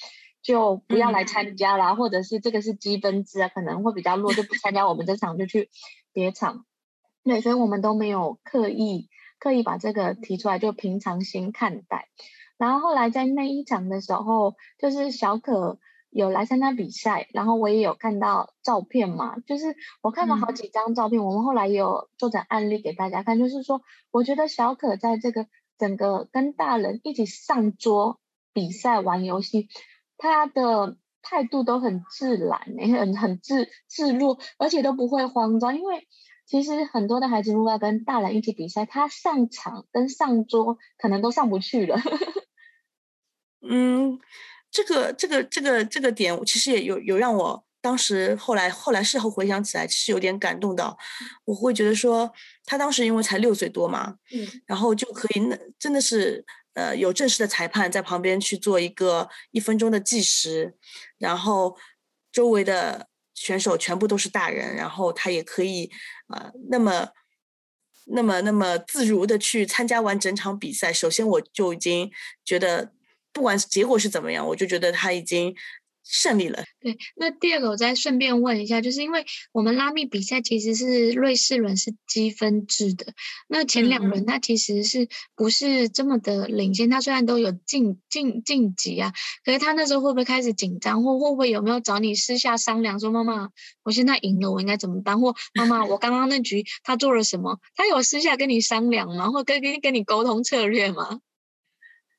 就不要来参加啦，嗯、或者是这个是积分制啊，可能会比较弱，就不参加我们这场，就去别场。对，所以我们都没有刻意刻意把这个提出来，就平常心看待。然后后来在那一场的时候，就是小可有来参加比赛，然后我也有看到照片嘛，就是我看了好几张照片，嗯、我们后来也有做成案例给大家看，就是说，我觉得小可在这个整个跟大人一起上桌比赛玩游戏，他的态度都很自然，很很自自若，而且都不会慌张，因为。其实很多的孩子如果要跟大人一起比赛，他上场跟上桌可能都上不去了。嗯，这个这个这个这个点，其实也有有让我当时后来后来事后回想起来，其实有点感动到。我会觉得说，他当时因为才六岁多嘛，嗯，然后就可以那真的是呃有正式的裁判在旁边去做一个一分钟的计时，然后周围的。选手全部都是大人，然后他也可以，呃，那么，那么，那么自如的去参加完整场比赛。首先，我就已经觉得，不管结果是怎么样，我就觉得他已经。胜利了。对，那第二个我再顺便问一下，就是因为我们拉密比赛其实是瑞士轮是积分制的，那前两轮他其实是不是这么的领先？他虽然都有晋晋晋级啊，可是他那时候会不会开始紧张，或会不会有没有找你私下商量说，妈妈，我现在赢了，我应该怎么办？或妈妈，我刚刚那局他做了什么？他有私下跟你商量吗？或跟跟跟你沟通策略吗？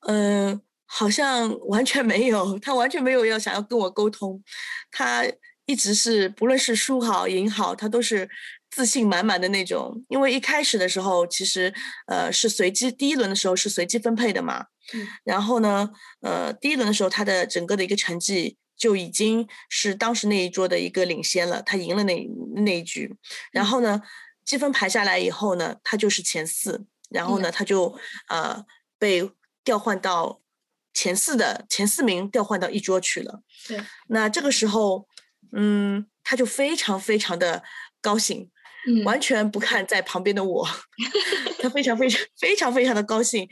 嗯、呃。好像完全没有，他完全没有要想要跟我沟通，他一直是不论是输好赢好，他都是自信满满的那种。因为一开始的时候，其实呃是随机，第一轮的时候是随机分配的嘛。嗯。然后呢，呃，第一轮的时候他的整个的一个成绩就已经是当时那一桌的一个领先了，他赢了那那一局。然后呢，积分排下来以后呢，他就是前四，然后呢，他就呃被调换到。前四的前四名调换到一桌去了。对，那这个时候，嗯，他就非常非常的高兴，嗯、完全不看在旁边的我。他非常非常非常非常的高兴，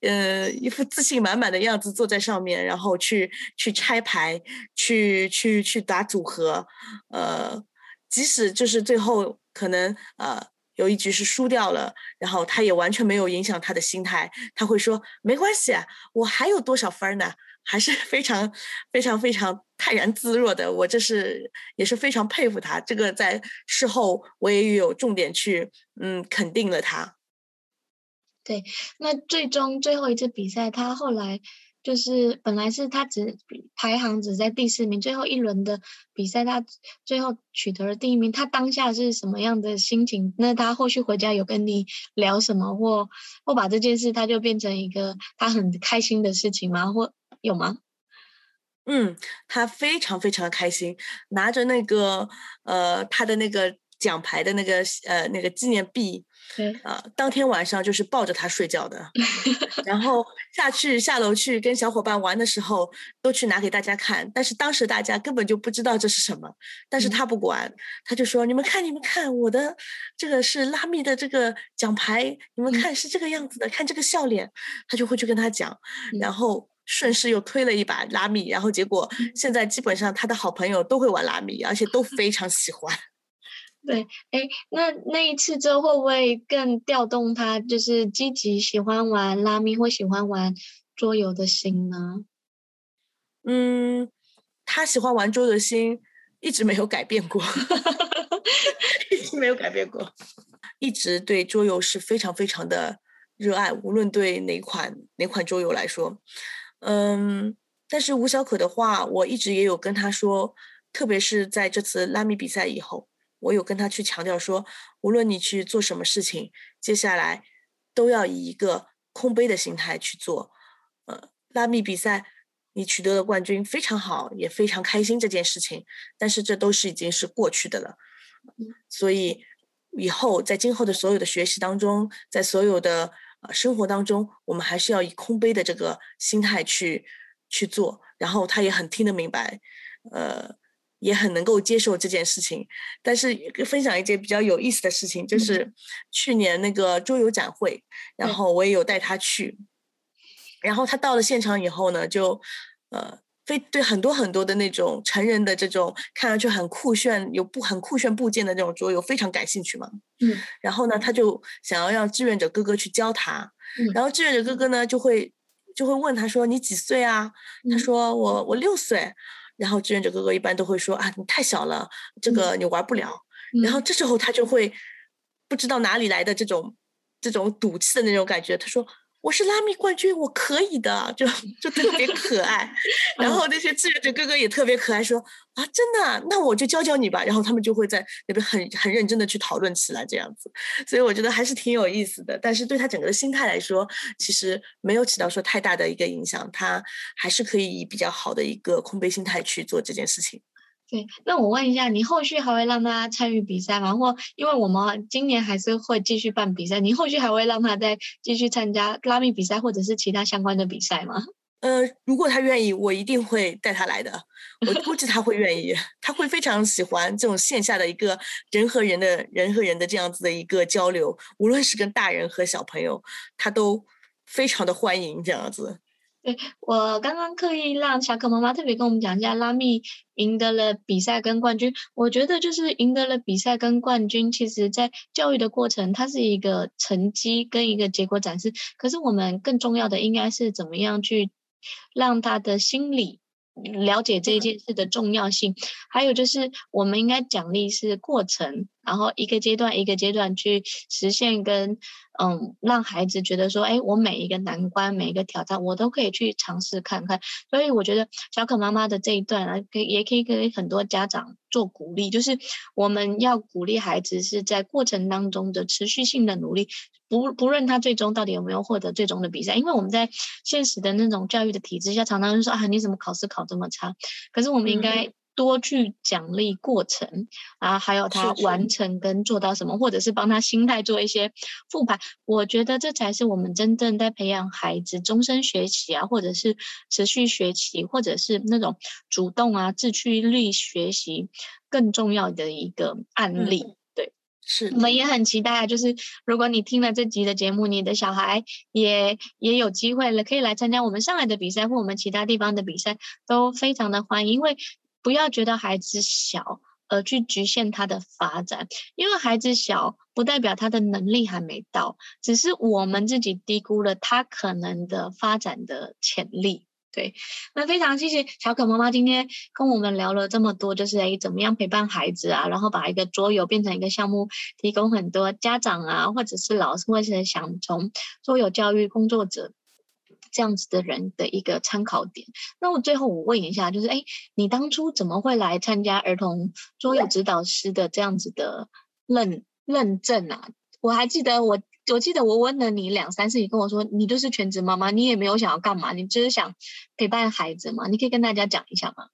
呃，一副自信满满的样子坐在上面，然后去去拆牌，去去去打组合，呃，即使就是最后可能呃有一局是输掉了，然后他也完全没有影响他的心态，他会说没关系啊，我还有多少分呢？还是非常非常非常泰然自若的，我这是也是非常佩服他。这个在事后我也有重点去嗯肯定了他。对，那最终最后一次比赛，他后来就是本来是他只排行只在第四名，最后一轮的比赛他最后取得了第一名。他当下是什么样的心情？那他后续回家有跟你聊什么，或或把这件事他就变成一个他很开心的事情吗？或有吗？嗯，他非常非常的开心，拿着那个呃他的那个奖牌的那个呃那个纪念币，啊、呃，当天晚上就是抱着它睡觉的，然后下去下楼去跟小伙伴玩的时候，都去拿给大家看，但是当时大家根本就不知道这是什么，但是他不管，嗯、他就说：“你们看，你们看，我的这个是拉密的这个奖牌，你们看是这个样子的，嗯、看这个笑脸。”他就会去跟他讲，然后。顺势又推了一把拉米，然后结果现在基本上他的好朋友都会玩拉米，而且都非常喜欢。对，哎，那那一次之后会不会更调动他，就是积极喜欢玩拉米或喜欢玩桌游的心呢？嗯，他喜欢玩桌游的心一直没有改变过，一直没有改变过，一直对桌游是非常非常的热爱，无论对哪款哪款桌游来说。嗯，但是吴小可的话，我一直也有跟他说，特别是在这次拉米比赛以后，我有跟他去强调说，无论你去做什么事情，接下来都要以一个空杯的心态去做。呃，拉密比赛你取得了冠军非常好，也非常开心这件事情，但是这都是已经是过去的了。所以以后在今后的所有的学习当中，在所有的。呃，生活当中我们还是要以空杯的这个心态去去做，然后他也很听得明白，呃，也很能够接受这件事情。但是分享一件比较有意思的事情，就是去年那个桌游展会，然后我也有带他去，然后他到了现场以后呢，就呃。非对很多很多的那种成人的这种看上去很酷炫有不很酷炫部件的那种桌游非常感兴趣嘛，嗯，然后呢，他就想要让志愿者哥哥去教他，嗯，然后志愿者哥哥呢就会就会问他说，你几岁啊？他说我我六岁，然后志愿者哥哥一般都会说啊，你太小了，这个你玩不了，嗯，然后这时候他就会不知道哪里来的这种这种赌气的那种感觉，他说。我是拉米冠军，我可以的，就就特别可爱。然后那些志愿者哥哥也特别可爱，说啊，真的，那我就教教你吧。然后他们就会在那边很很认真的去讨论起来，这样子。所以我觉得还是挺有意思的。但是对他整个的心态来说，其实没有起到说太大的一个影响，他还是可以以比较好的一个空杯心态去做这件事情。对，那我问一下，你后续还会让他参与比赛吗？或因为我们今年还是会继续办比赛，你后续还会让他再继续参加拉密比赛或者是其他相关的比赛吗？呃，如果他愿意，我一定会带他来的。我估计他会愿意，他会非常喜欢这种线下的一个人和人的人和人的这样子的一个交流，无论是跟大人和小朋友，他都非常的欢迎这样子。对，我刚刚刻意让小可妈妈特别跟我们讲一下拉密赢得了比赛跟冠军。我觉得就是赢得了比赛跟冠军，其实在教育的过程，它是一个成绩跟一个结果展示。可是我们更重要的应该是怎么样去让他的心理了解这一件事的重要性。还有就是我们应该奖励是过程，然后一个阶段一个阶段去实现跟。嗯，让孩子觉得说，哎，我每一个难关、每一个挑战，我都可以去尝试看看。所以我觉得小可妈妈的这一段啊，可以也可以给很多家长做鼓励，就是我们要鼓励孩子是在过程当中的持续性的努力，不不论他最终到底有没有获得最终的比赛，因为我们在现实的那种教育的体制下，常常就说啊，你怎么考试考这么差？可是我们应该。嗯多去奖励过程啊，还有他完成跟做到什么，或者是帮他心态做一些复盘。我觉得这才是我们真正在培养孩子终身学习啊，或者是持续学习，或者是那种主动啊、自驱力学习更重要的一个案例。是，我们也很期待啊，就是如果你听了这集的节目，你的小孩也也有机会了，可以来参加我们上海的比赛或我们其他地方的比赛，都非常的欢迎。因为不要觉得孩子小而去局限他的发展，因为孩子小不代表他的能力还没到，只是我们自己低估了他可能的发展的潜力。对，那非常谢谢小可妈妈今天跟我们聊了这么多，就是诶怎么样陪伴孩子啊，然后把一个桌游变成一个项目，提供很多家长啊，或者是老师，或者是想从桌游教育工作者这样子的人的一个参考点。那我最后我问一下，就是诶你当初怎么会来参加儿童桌游指导师的这样子的认认证啊？我还记得我。我记得我问了你两三次，你跟我说你就是全职妈妈，你也没有想要干嘛，你就是想陪伴孩子嘛？你可以跟大家讲一下吗？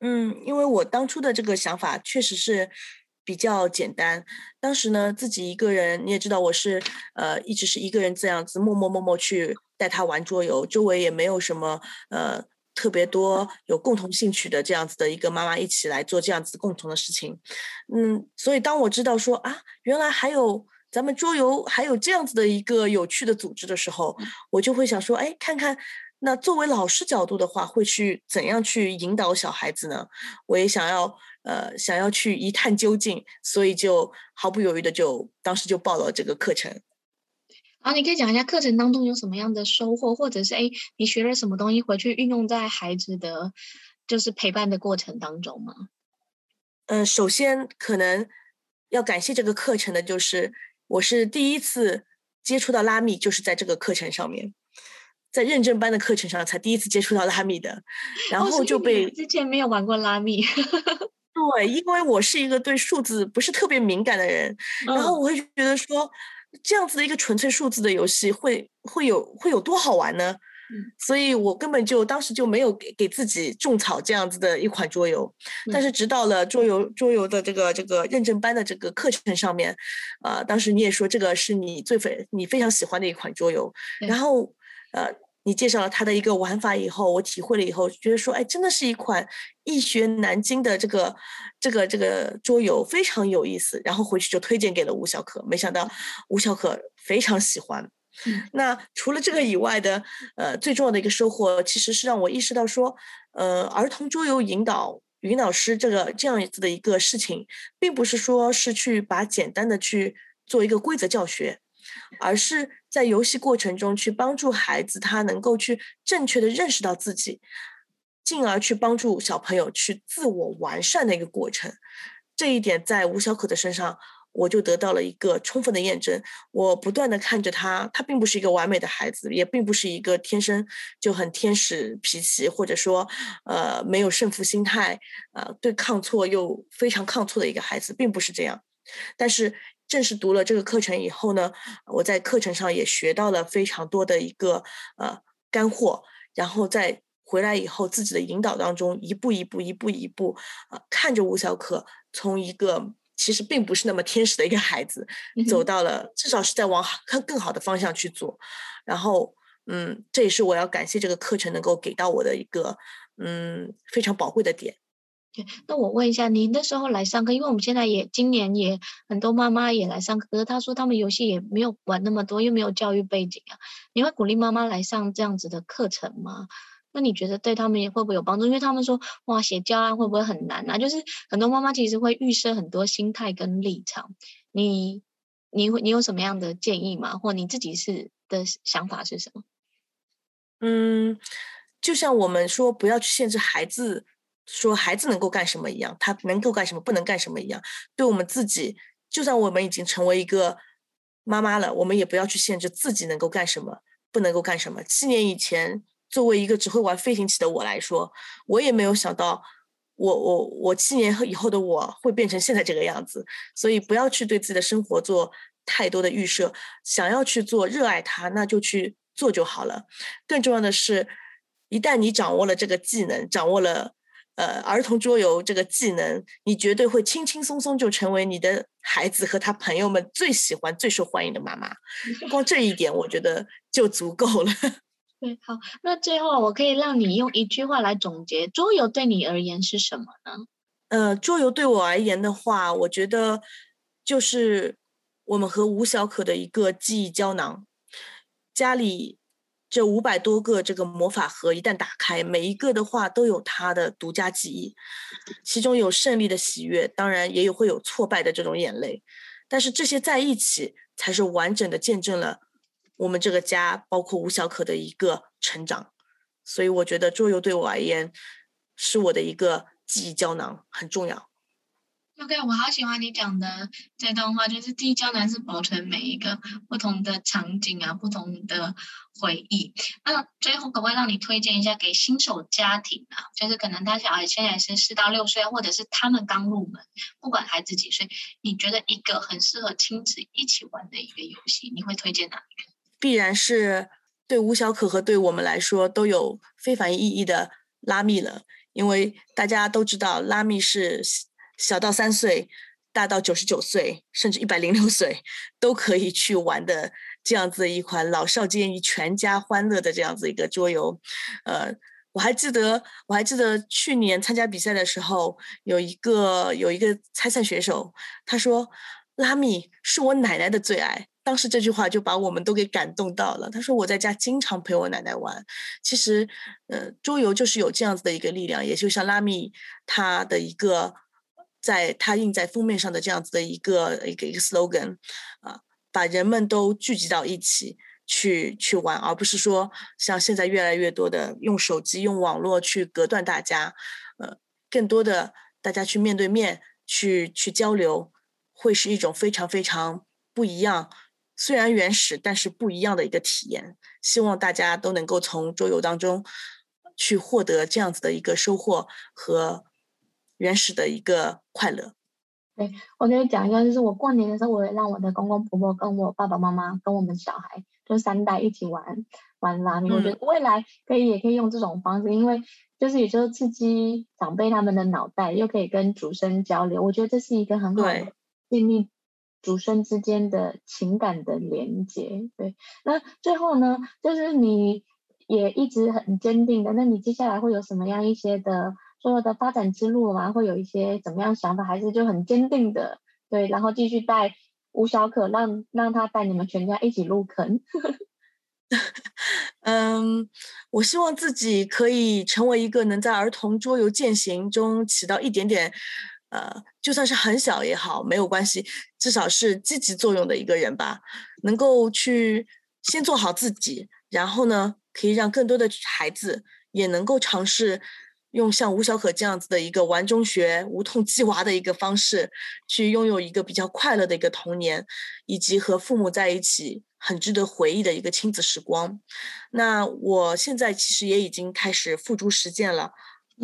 嗯，因为我当初的这个想法确实是比较简单。当时呢，自己一个人，你也知道我是呃一直是一个人这样子默默默默去带他玩桌游，周围也没有什么呃特别多有共同兴趣的这样子的一个妈妈一起来做这样子共同的事情。嗯，所以当我知道说啊，原来还有。咱们桌游还有这样子的一个有趣的组织的时候，我就会想说，哎，看看那作为老师角度的话，会去怎样去引导小孩子呢？我也想要，呃，想要去一探究竟，所以就毫不犹豫的就当时就报了这个课程。好，你可以讲一下课程当中有什么样的收获，或者是哎，你学了什么东西回去运用在孩子的就是陪伴的过程当中吗？嗯，首先可能要感谢这个课程的就是。我是第一次接触到拉米，就是在这个课程上面，在认证班的课程上才第一次接触到拉米的，然后就被、哦、之前没有玩过拉米。对，因为我是一个对数字不是特别敏感的人，嗯、然后我会觉得说，这样子的一个纯粹数字的游戏会会有会有多好玩呢？所以我根本就当时就没有给给自己种草这样子的一款桌游，但是直到了桌游桌游的这个这个认证班的这个课程上面，啊、呃，当时你也说这个是你最非你非常喜欢的一款桌游，然后呃，你介绍了它的一个玩法以后，我体会了以后，觉得说，哎，真的是一款易学难精的这个这个这个桌游，非常有意思，然后回去就推荐给了吴小可，没想到吴小可非常喜欢。那除了这个以外的，呃，最重要的一个收获，其实是让我意识到说，呃，儿童桌游引导引导师这个这样子的一个事情，并不是说是去把简单的去做一个规则教学，而是在游戏过程中去帮助孩子他能够去正确的认识到自己，进而去帮助小朋友去自我完善的一个过程。这一点在吴小可的身上。我就得到了一个充分的验证。我不断地看着他，他并不是一个完美的孩子，也并不是一个天生就很天使脾气，或者说，呃，没有胜负心态，呃，对抗错又非常抗挫的一个孩子，并不是这样。但是正式读了这个课程以后呢，我在课程上也学到了非常多的一个呃干货，然后在回来以后自己的引导当中，一步一步，一步一步，呃，看着吴小可从一个。其实并不是那么天使的一个孩子，走到了至少是在往更更好的方向去做，然后嗯，这也是我要感谢这个课程能够给到我的一个嗯非常宝贵的点。那我问一下，您那时候来上课，因为我们现在也今年也很多妈妈也来上课，可是她说他们游戏也没有玩那么多，又没有教育背景啊，你会鼓励妈妈来上这样子的课程吗？那你觉得对他们也会不会有帮助？因为他们说，哇，写教案会不会很难啊？就是很多妈妈其实会预设很多心态跟立场。你，你会，你有什么样的建议吗？或你自己是的想法是什么？嗯，就像我们说不要去限制孩子，说孩子能够干什么一样，他能够干什么，不能干什么一样。对我们自己，就算我们已经成为一个妈妈了，我们也不要去限制自己能够干什么，不能够干什么。七年以前。作为一个只会玩飞行棋的我来说，我也没有想到我，我我我七年以后的我会变成现在这个样子。所以不要去对自己的生活做太多的预设，想要去做，热爱它，那就去做就好了。更重要的是，一旦你掌握了这个技能，掌握了呃儿童桌游这个技能，你绝对会轻轻松松就成为你的孩子和他朋友们最喜欢、最受欢迎的妈妈。光这一点，我觉得就足够了。对，好，那最后我可以让你用一句话来总结桌游对你而言是什么呢？呃，桌游对我而言的话，我觉得就是我们和吴小可的一个记忆胶囊。家里这五百多个这个魔法盒一旦打开，每一个的话都有它的独家记忆，其中有胜利的喜悦，当然也有会有挫败的这种眼泪，但是这些在一起才是完整的见证了我们这个家，包括吴小可的一个成长。所以我觉得桌游对我而言是我的一个记忆胶囊，很重要。OK，我好喜欢你讲的这段话，就是地胶囊是保存每一个不同的场景啊，不同的回忆。那最后可不可以让你推荐一下给新手家庭啊？就是可能他小孩现在是四到六岁，或者是他们刚入门，不管孩子几岁，你觉得一个很适合亲子一起玩的一个游戏，你会推荐哪一个？必然是对吴小可和对我们来说都有非凡意义的拉密了，因为大家都知道拉密是。小到三岁，大到九十九岁，甚至一百零六岁，都可以去玩的这样子的一款老少皆宜、全家欢乐的这样子一个桌游。呃，我还记得，我还记得去年参加比赛的时候，有一个有一个参赛选手，他说：“拉米是我奶奶的最爱。”当时这句话就把我们都给感动到了。他说：“我在家经常陪我奶奶玩。”其实，呃，桌游就是有这样子的一个力量，也就像拉米他的一个。在它印在封面上的这样子的一个一个一个 slogan，啊，把人们都聚集到一起去去玩，而不是说像现在越来越多的用手机、用网络去隔断大家，呃，更多的大家去面对面去去交流，会是一种非常非常不一样，虽然原始，但是不一样的一个体验。希望大家都能够从桌游当中去获得这样子的一个收获和。原始的一个快乐。对，我跟你讲一下，就是我过年的时候，我也让我的公公婆婆跟我爸爸妈妈跟我们小孩，就三代一起玩玩拉面。我觉得未来可以也可以用这种方式，因为就是也就是刺激长辈他们的脑袋，又可以跟主生交流。我觉得这是一个很好的建立主生之间的情感的连接。对，那最后呢，就是你也一直很坚定的，那你接下来会有什么样一些的？所有的发展之路嘛，会有一些怎么样想法，还是就很坚定的对，然后继续带吴小可，让让他带你们全家一起入坑。嗯，我希望自己可以成为一个能在儿童桌游践行中起到一点点，呃，就算是很小也好，没有关系，至少是积极作用的一个人吧。能够去先做好自己，然后呢，可以让更多的孩子也能够尝试。用像吴小可这样子的一个玩中学、无痛鸡娃的一个方式，去拥有一个比较快乐的一个童年，以及和父母在一起很值得回忆的一个亲子时光。那我现在其实也已经开始付诸实践了，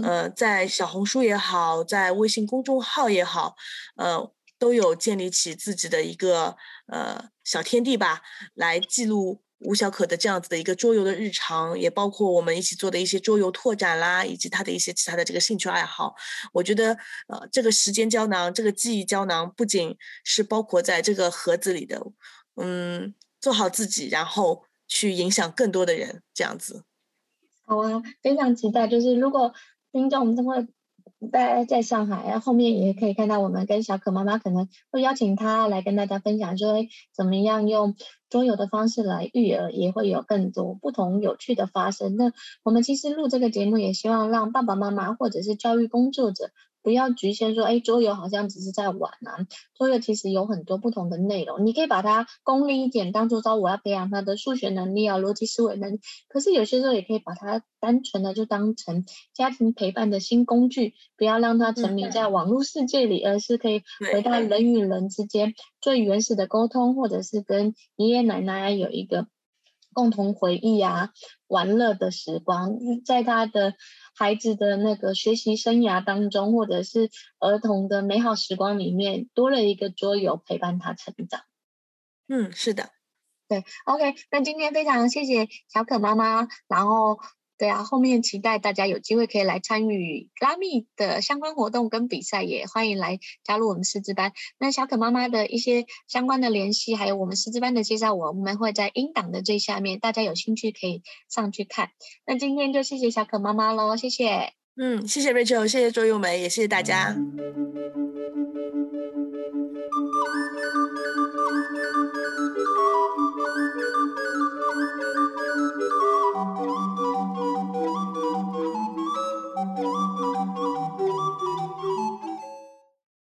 呃，在小红书也好，在微信公众号也好，呃，都有建立起自己的一个呃小天地吧，来记录。吴小可的这样子的一个桌游的日常，也包括我们一起做的一些桌游拓展啦，以及他的一些其他的这个兴趣爱好。我觉得，呃，这个时间胶囊，这个记忆胶囊，不仅是包括在这个盒子里的，嗯，做好自己，然后去影响更多的人，这样子。好啊，非常期待。就是如果听众我们都会。大家在上海，然后后面也可以看到我们跟小可妈妈可能会邀请她来跟大家分享，说怎么样用桌游的方式来育儿，也会有更多不同有趣的发生。那我们其实录这个节目，也希望让爸爸妈妈或者是教育工作者。不要局限说，哎，桌游好像只是在玩啊。桌游其实有很多不同的内容，你可以把它功利一点，当做说我要培养他的数学能力啊、逻辑思维能力。可是有些时候也可以把它单纯的就当成家庭陪伴的新工具，不要让他沉迷在网络世界里，而是可以回到人与人之间最原始的沟通，或者是跟爷爷奶奶有一个共同回忆啊、玩乐的时光，在他的。孩子的那个学习生涯当中，或者是儿童的美好时光里面，多了一个桌游陪伴他成长。嗯，是的，对，OK。那今天非常谢谢小可妈妈，然后。对啊，后面期待大家有机会可以来参与拉米的相关活动跟比赛，也欢迎来加入我们师资班。那小可妈妈的一些相关的联系，还有我们师资班的介绍，我们会在音档的最下面，大家有兴趣可以上去看。那今天就谢谢小可妈妈喽，谢谢。嗯，谢谢 Rachel，谢谢周咏梅，也谢谢大家。